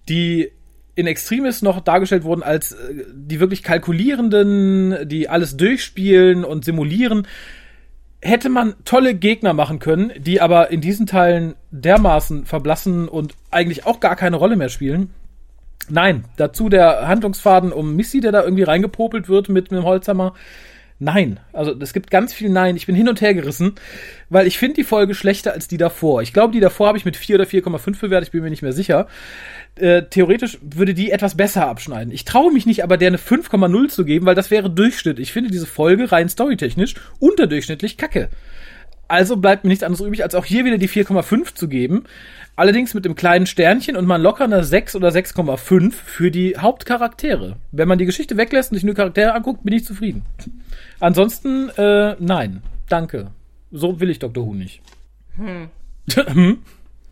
A: die in Extremis noch dargestellt wurden als äh, die wirklich kalkulierenden, die alles durchspielen und simulieren, hätte man tolle Gegner machen können, die aber in diesen Teilen dermaßen verblassen und eigentlich auch gar keine Rolle mehr spielen. Nein, dazu der Handlungsfaden um Missy, der da irgendwie reingepopelt wird mit einem Holzhammer. Nein, also es gibt ganz viel Nein. Ich bin hin und her gerissen, weil ich finde die Folge schlechter als die davor. Ich glaube, die davor habe ich mit 4 oder 4,5 bewertet, ich bin mir nicht mehr sicher. Äh, theoretisch würde die etwas besser abschneiden. Ich traue mich nicht, aber der eine 5,0 zu geben, weil das wäre Durchschnitt. Ich finde diese Folge rein storytechnisch unterdurchschnittlich kacke. Also bleibt mir nichts anderes übrig, als auch hier wieder die 4,5 zu geben. Allerdings mit dem kleinen Sternchen und man locker eine 6 oder 6,5 für die Hauptcharaktere. Wenn man die Geschichte weglässt und sich nur Charaktere anguckt, bin ich zufrieden. Ansonsten, äh, nein. Danke. So will ich Dr. Who nicht.
B: Hm.
A: hm?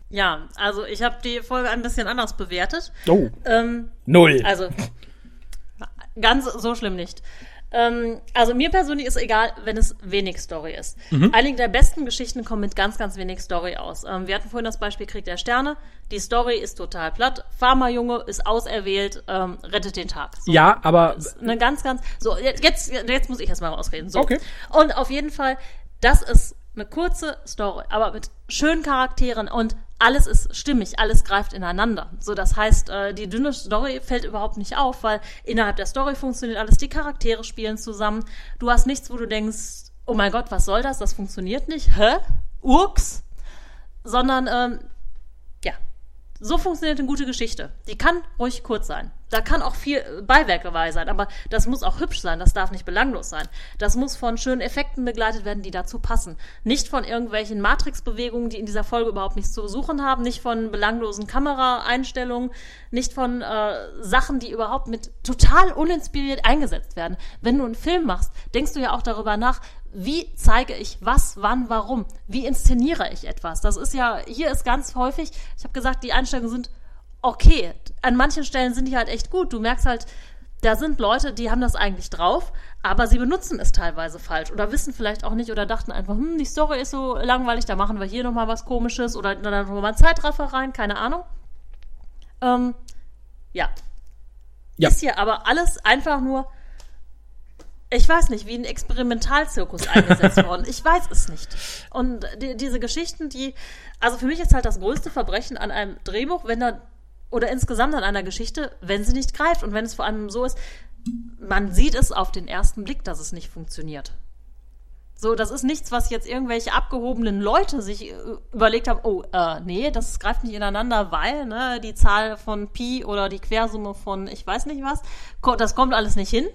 B: Ja, also ich habe die Folge ein bisschen anders bewertet.
A: Oh.
B: Ähm,
A: Null.
B: Also ganz so schlimm nicht. Ähm, also mir persönlich ist egal, wenn es wenig Story ist.
A: Mhm.
B: Einige der besten Geschichten kommen mit ganz, ganz wenig Story aus. Ähm, wir hatten vorhin das Beispiel Krieg der Sterne. Die Story ist total platt. Pharmajunge ist auserwählt, ähm, rettet den Tag. So.
A: Ja, aber
B: Das ist eine ganz, ganz. So, jetzt, jetzt muss ich erstmal ausreden. So.
A: Okay.
B: Und auf jeden Fall, das ist eine kurze Story, aber mit schönen Charakteren und alles ist stimmig, alles greift ineinander. So, das heißt, äh, die dünne Story fällt überhaupt nicht auf, weil innerhalb der Story funktioniert alles, die Charaktere spielen zusammen. Du hast nichts, wo du denkst, oh mein Gott, was soll das? Das funktioniert nicht. Hä? Urks? Sondern, ähm, so funktioniert eine gute Geschichte. Die kann ruhig kurz sein. Da kann auch viel Beiwerk dabei sein, aber das muss auch hübsch sein, das darf nicht belanglos sein. Das muss von schönen Effekten begleitet werden, die dazu passen. Nicht von irgendwelchen Matrix-Bewegungen, die in dieser Folge überhaupt nichts zu suchen haben, nicht von belanglosen Kameraeinstellungen, nicht von äh, Sachen, die überhaupt mit total uninspiriert eingesetzt werden. Wenn du einen Film machst, denkst du ja auch darüber nach, wie zeige ich was, wann, warum? Wie inszeniere ich etwas? Das ist ja, hier ist ganz häufig, ich habe gesagt, die Einstellungen sind okay. An manchen Stellen sind die halt echt gut. Du merkst halt, da sind Leute, die haben das eigentlich drauf, aber sie benutzen es teilweise falsch oder wissen vielleicht auch nicht oder dachten einfach, hm, die Story ist so langweilig, da machen wir hier nochmal was komisches oder dann nochmal einen Zeitraffer rein, keine Ahnung. Ähm, ja.
A: Ja.
B: Ist hier aber alles einfach nur, ich weiß nicht, wie ein Experimentalzirkus eingesetzt worden. Ich weiß es nicht. Und die, diese Geschichten, die, also für mich ist halt das größte Verbrechen an einem Drehbuch, wenn da, oder insgesamt an einer Geschichte, wenn sie nicht greift und wenn es vor allem so ist, man sieht es auf den ersten Blick, dass es nicht funktioniert. So, das ist nichts, was jetzt irgendwelche abgehobenen Leute sich äh, überlegt haben, oh, äh, nee, das greift nicht ineinander, weil, ne, die Zahl von Pi oder die Quersumme von ich weiß nicht was, das kommt alles nicht hin.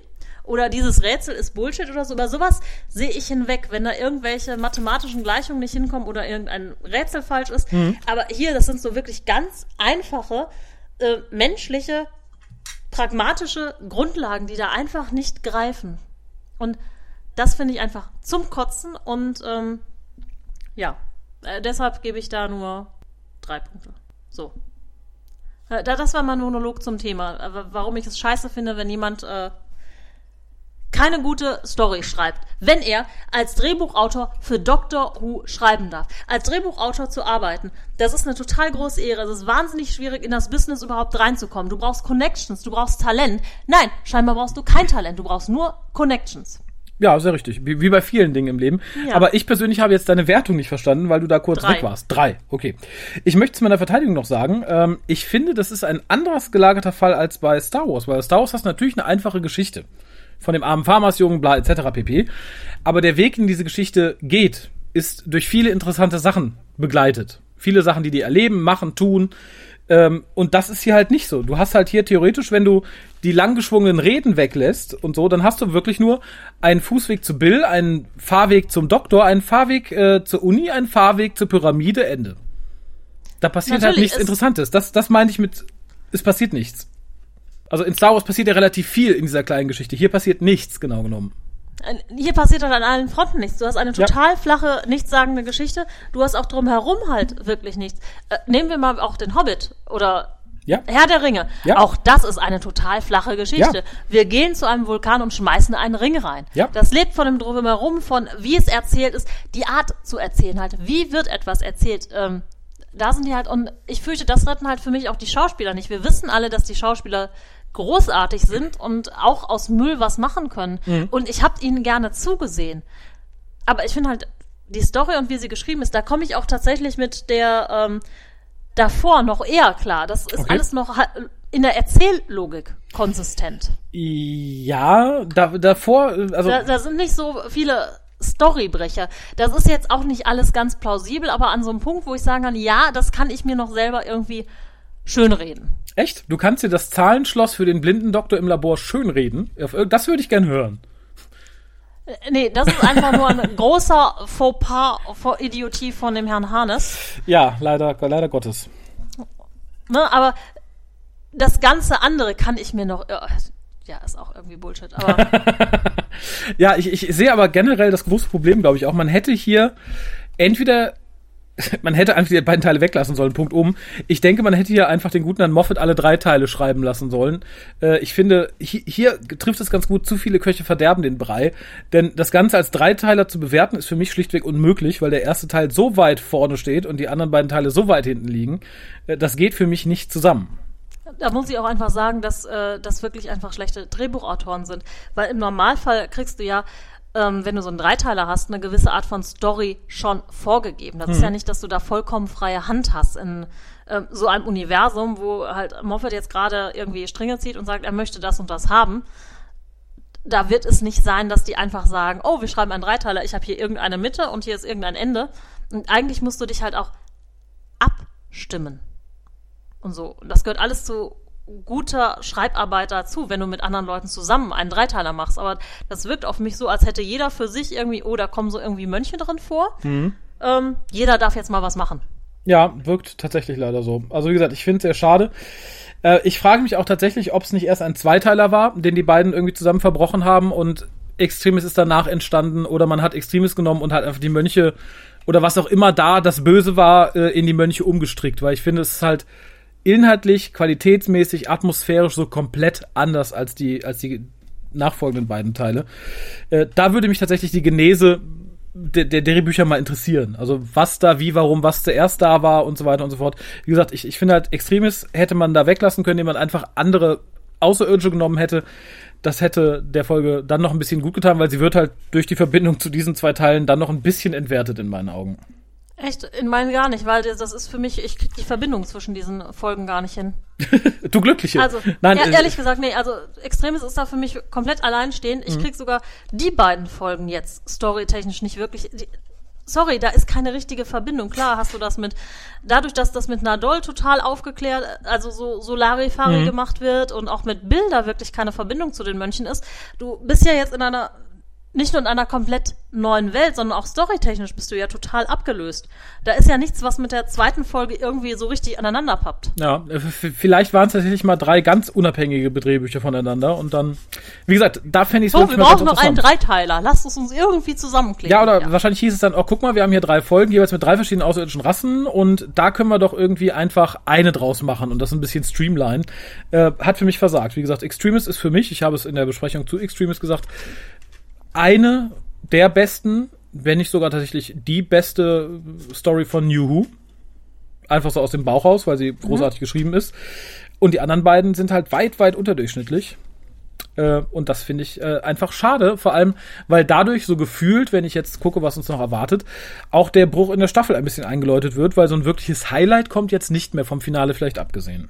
B: Oder dieses Rätsel ist Bullshit oder so. Über sowas sehe ich hinweg, wenn da irgendwelche mathematischen Gleichungen nicht hinkommen oder irgendein Rätsel falsch ist. Aber hier, das sind so wirklich ganz einfache, äh, menschliche, pragmatische Grundlagen, die da einfach nicht greifen. Und das finde ich einfach zum Kotzen und ähm, ja, äh, deshalb gebe ich da nur drei Punkte. So. Äh, da- das war mein Monolog zum Thema, äh, warum ich es scheiße finde, wenn jemand äh, keine gute Story schreibt, wenn er als Drehbuchautor für Doctor Who schreiben darf. Als Drehbuchautor zu arbeiten, das ist eine total große Ehre. Es ist wahnsinnig schwierig, in das Business überhaupt reinzukommen. Du brauchst Connections, du brauchst Talent. Nein, scheinbar brauchst du kein Talent, du brauchst nur Connections.
A: Ja, sehr richtig. Wie, wie bei vielen Dingen im Leben.
B: Ja.
A: Aber ich persönlich habe jetzt deine Wertung nicht verstanden, weil du da kurz
B: Drei.
A: weg warst. Drei, okay. Ich möchte zu meiner Verteidigung noch sagen, ähm, ich finde, das ist ein anderes gelagerter Fall als bei Star Wars, weil Star Wars hast natürlich eine einfache Geschichte. Von dem armen Farmersjungen, bla, etc. pp. Aber der Weg in diese Geschichte geht, ist durch viele interessante Sachen begleitet. Viele Sachen, die die erleben, machen, tun. Ähm, und das ist hier halt nicht so. Du hast halt hier theoretisch, wenn du die langgeschwungenen Reden weglässt und so, dann hast du wirklich nur einen Fußweg zu Bill, einen Fahrweg zum Doktor, einen Fahrweg äh, zur Uni, einen Fahrweg zur Pyramide, Ende. Da passiert halt
B: Natürlich,
A: nichts
B: es-
A: Interessantes. Das, das meine ich mit, es passiert nichts. Also in Star Wars passiert ja relativ viel in dieser kleinen Geschichte. Hier passiert nichts, genau genommen.
B: hier passiert halt an allen Fronten nichts. Du hast eine total ja. flache, nichtssagende Geschichte. Du hast auch drumherum halt wirklich nichts. Äh, nehmen wir mal auch den Hobbit oder ja. Herr der Ringe. Ja. Auch das ist eine total flache Geschichte. Ja. Wir gehen zu einem Vulkan und schmeißen einen Ring rein. Ja. Das lebt von dem drumherum, von wie es erzählt ist, die Art zu erzählen halt. Wie wird etwas erzählt? Ähm, da sind die halt, und ich fürchte, das retten halt für mich auch die Schauspieler nicht. Wir wissen alle, dass die Schauspieler großartig sind und auch aus Müll was machen können. Mhm. Und ich habe ihnen gerne zugesehen. Aber ich finde halt, die Story und wie sie geschrieben ist, da komme ich auch tatsächlich mit der ähm, davor noch eher klar. Das ist okay. alles noch in der Erzähllogik konsistent.
A: Ja, da, davor, also.
B: Da, da sind nicht so viele Storybrecher. Das ist jetzt auch nicht alles ganz plausibel, aber an so einem Punkt, wo ich sagen kann, ja, das kann ich mir noch selber irgendwie schönreden.
A: Echt? Du kannst dir das Zahlenschloss für den blinden Doktor im Labor schönreden? Das würde ich gern hören.
B: Äh, nee, das ist einfach nur ein großer Fauxpas vor Idiotie von dem Herrn Harnes.
A: Ja, leider, leider Gottes.
B: Ne, aber das ganze andere kann ich mir noch. Ja, ist auch irgendwie Bullshit, aber.
A: ja, ich, ich sehe aber generell das große Problem, glaube ich, auch. Man hätte hier entweder man hätte einfach die beiden Teile weglassen sollen, Punkt um. Ich denke, man hätte hier einfach den guten Herrn Moffat alle drei Teile schreiben lassen sollen. Äh, ich finde, hier, hier trifft es ganz gut, zu viele Köche verderben den Brei. Denn das Ganze als Dreiteiler zu bewerten, ist für mich schlichtweg unmöglich, weil der erste Teil so weit vorne steht und die anderen beiden Teile so weit hinten liegen. Äh, das geht für mich nicht zusammen.
B: Da muss ich auch einfach sagen, dass äh, das wirklich einfach schlechte Drehbuchautoren sind. Weil im Normalfall kriegst du ja ähm, wenn du so einen Dreiteiler hast, eine gewisse Art von Story schon vorgegeben. Das hm. ist ja nicht, dass du da vollkommen freie Hand hast in ähm, so einem Universum, wo halt Moffat jetzt gerade irgendwie Stränge zieht und sagt, er möchte das und das haben. Da wird es nicht sein, dass die einfach sagen, oh, wir schreiben einen Dreiteiler, ich habe hier irgendeine Mitte und hier ist irgendein Ende. Und eigentlich musst du dich halt auch abstimmen. Und so. Und das gehört alles zu guter Schreibarbeit dazu, wenn du mit anderen Leuten zusammen einen Dreiteiler machst. Aber das wirkt auf mich so, als hätte jeder für sich irgendwie, oh, da kommen so irgendwie Mönche drin vor. Mhm. Ähm, jeder darf jetzt mal was machen.
A: Ja, wirkt tatsächlich leider so. Also wie gesagt, ich finde es sehr schade. Äh, ich frage mich auch tatsächlich, ob es nicht erst ein Zweiteiler war, den die beiden irgendwie zusammen verbrochen haben und Extremis ist danach entstanden oder man hat Extremis genommen und hat einfach die Mönche oder was auch immer da das Böse war, äh, in die Mönche umgestrickt, weil ich finde, es ist halt inhaltlich, qualitätsmäßig, atmosphärisch so komplett anders als die, als die nachfolgenden beiden Teile. Äh, da würde mich tatsächlich die Genese der, der Drehbücher mal interessieren. Also was da, wie, warum, was zuerst da war und so weiter und so fort. Wie gesagt, ich, ich finde halt, Extremis hätte man da weglassen können, indem man einfach andere Außerirdische genommen hätte. Das hätte der Folge dann noch ein bisschen gut getan, weil sie wird halt durch die Verbindung zu diesen zwei Teilen dann noch ein bisschen entwertet in meinen Augen.
B: Echt? In meinen gar nicht, weil das ist für mich, ich krieg die Verbindung zwischen diesen Folgen gar nicht hin.
A: du Glückliche.
B: Also, Nein, ja, äh, ehrlich gesagt, nee, also Extremes ist da für mich komplett alleinstehend. Ich mhm. krieg sogar die beiden Folgen jetzt storytechnisch nicht wirklich. Die, sorry, da ist keine richtige Verbindung. Klar hast du das mit, dadurch, dass das mit Nadol total aufgeklärt, also so Solarifari mhm. gemacht wird und auch mit Bilder wirklich keine Verbindung zu den Mönchen ist. Du bist ja jetzt in einer nicht nur in einer komplett neuen Welt, sondern auch storytechnisch bist du ja total abgelöst. Da ist ja nichts, was mit der zweiten Folge irgendwie so richtig aneinander pappt.
A: Ja, vielleicht waren es tatsächlich mal drei ganz unabhängige Drehbücher voneinander und dann, wie gesagt, da fände ich es
B: So, wir brauchen noch einen Dreiteiler. Lasst es uns irgendwie zusammenkleben.
A: Ja, oder ja. wahrscheinlich hieß es dann, oh, guck mal, wir haben hier drei Folgen, jeweils mit drei verschiedenen außerirdischen Rassen und da können wir doch irgendwie einfach eine draus machen und das ein bisschen streamline. Äh, hat für mich versagt. Wie gesagt, Extremist ist für mich, ich habe es in der Besprechung zu Extremist gesagt, eine der besten, wenn nicht sogar tatsächlich die beste Story von New Who. Einfach so aus dem Bauch raus, weil sie mhm. großartig geschrieben ist. Und die anderen beiden sind halt weit, weit unterdurchschnittlich. Äh, und das finde ich äh, einfach schade, vor allem, weil dadurch so gefühlt, wenn ich jetzt gucke, was uns noch erwartet, auch der Bruch in der Staffel ein bisschen eingeläutet wird, weil so ein wirkliches Highlight kommt jetzt nicht mehr vom Finale vielleicht abgesehen.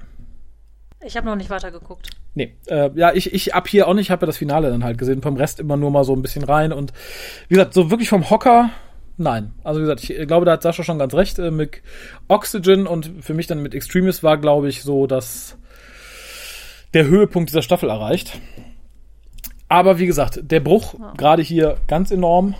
B: Ich habe noch nicht weitergeguckt.
A: Nee, äh, ja, ich, ich ab hier auch nicht, habe ja das Finale dann halt gesehen, vom Rest immer nur mal so ein bisschen rein und wie gesagt, so wirklich vom Hocker, nein. Also wie gesagt, ich glaube, da hat Sascha schon ganz recht, äh, mit Oxygen und für mich dann mit Extremis war, glaube ich, so, dass der Höhepunkt dieser Staffel erreicht. Aber wie gesagt, der Bruch ja. gerade hier ganz enorm.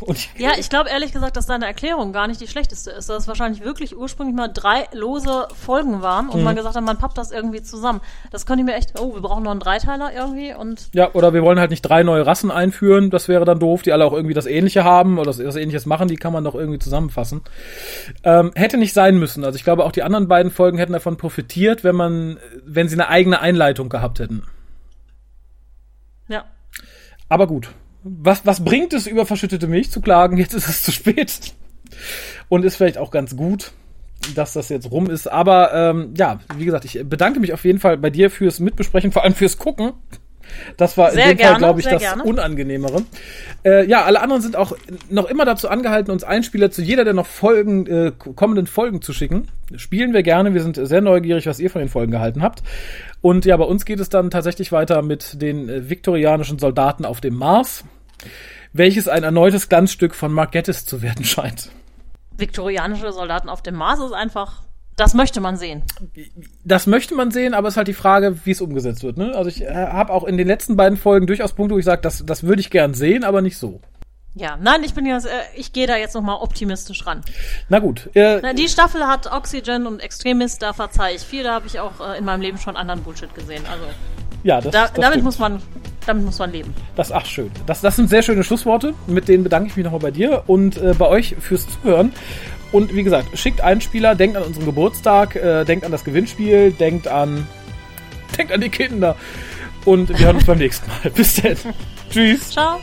A: Und
B: Ja, ich glaube ehrlich gesagt, dass deine Erklärung gar nicht die schlechteste ist. Dass es wahrscheinlich wirklich ursprünglich mal drei lose Folgen waren und man gesagt hat, man pappt das irgendwie zusammen. Das könnte ich mir echt, oh, wir brauchen noch einen Dreiteiler irgendwie und
A: Ja, oder wir wollen halt nicht drei neue Rassen einführen, das wäre dann doof, die alle auch irgendwie das Ähnliche haben oder das, das Ähnliches machen, die kann man doch irgendwie zusammenfassen. Ähm, hätte nicht sein müssen. Also ich glaube, auch die anderen beiden Folgen hätten davon profitiert, wenn man, wenn sie eine eigene Einleitung gehabt hätten.
B: ja.
A: Aber gut. Was, was bringt es, über verschüttete Milch zu klagen? Jetzt ist es zu spät. Und ist vielleicht auch ganz gut, dass das jetzt rum ist. Aber ähm, ja, wie gesagt, ich bedanke mich auf jeden Fall bei dir fürs Mitbesprechen, vor allem fürs Gucken. Das war
B: Sehr
A: in dem
B: gerne,
A: Fall, glaube ich, das
B: gerne.
A: Unangenehmere. Äh, ja, alle anderen sind auch noch immer dazu angehalten, uns Einspieler zu jeder der noch Folgen, äh, kommenden Folgen zu schicken. Spielen wir gerne. Wir sind sehr neugierig, was ihr von den Folgen gehalten habt. Und ja, bei uns geht es dann tatsächlich weiter mit den äh, viktorianischen Soldaten auf dem Mars, welches ein erneutes Glanzstück von Mark Gettis zu werden scheint.
B: Viktorianische Soldaten auf dem Mars ist einfach, das möchte man sehen.
A: Das möchte man sehen, aber es ist halt die Frage, wie es umgesetzt wird. Ne? Also ich äh, habe auch in den letzten beiden Folgen durchaus Punkte, wo ich sage, das, das würde ich gern sehen, aber nicht so.
B: Ja, nein, ich bin jetzt, äh, ich gehe da jetzt noch mal optimistisch ran.
A: Na gut, äh,
B: Na, die Staffel hat Oxygen und Extremist, da verzeihe ich viel, da habe ich auch äh, in meinem Leben schon anderen Bullshit gesehen. Also
A: ja, das,
B: da,
A: das
B: damit
A: stimmt.
B: muss man, damit muss man leben.
A: Das, ach schön. Das, das sind sehr schöne Schlussworte. Mit denen bedanke ich mich nochmal bei dir und äh, bei euch fürs Zuhören. Und wie gesagt, schickt Einspieler, denkt an unseren Geburtstag, äh, denkt an das Gewinnspiel, denkt an, denkt an die Kinder. Und wir hören uns beim nächsten Mal. Bis dann. Tschüss.
B: Ciao.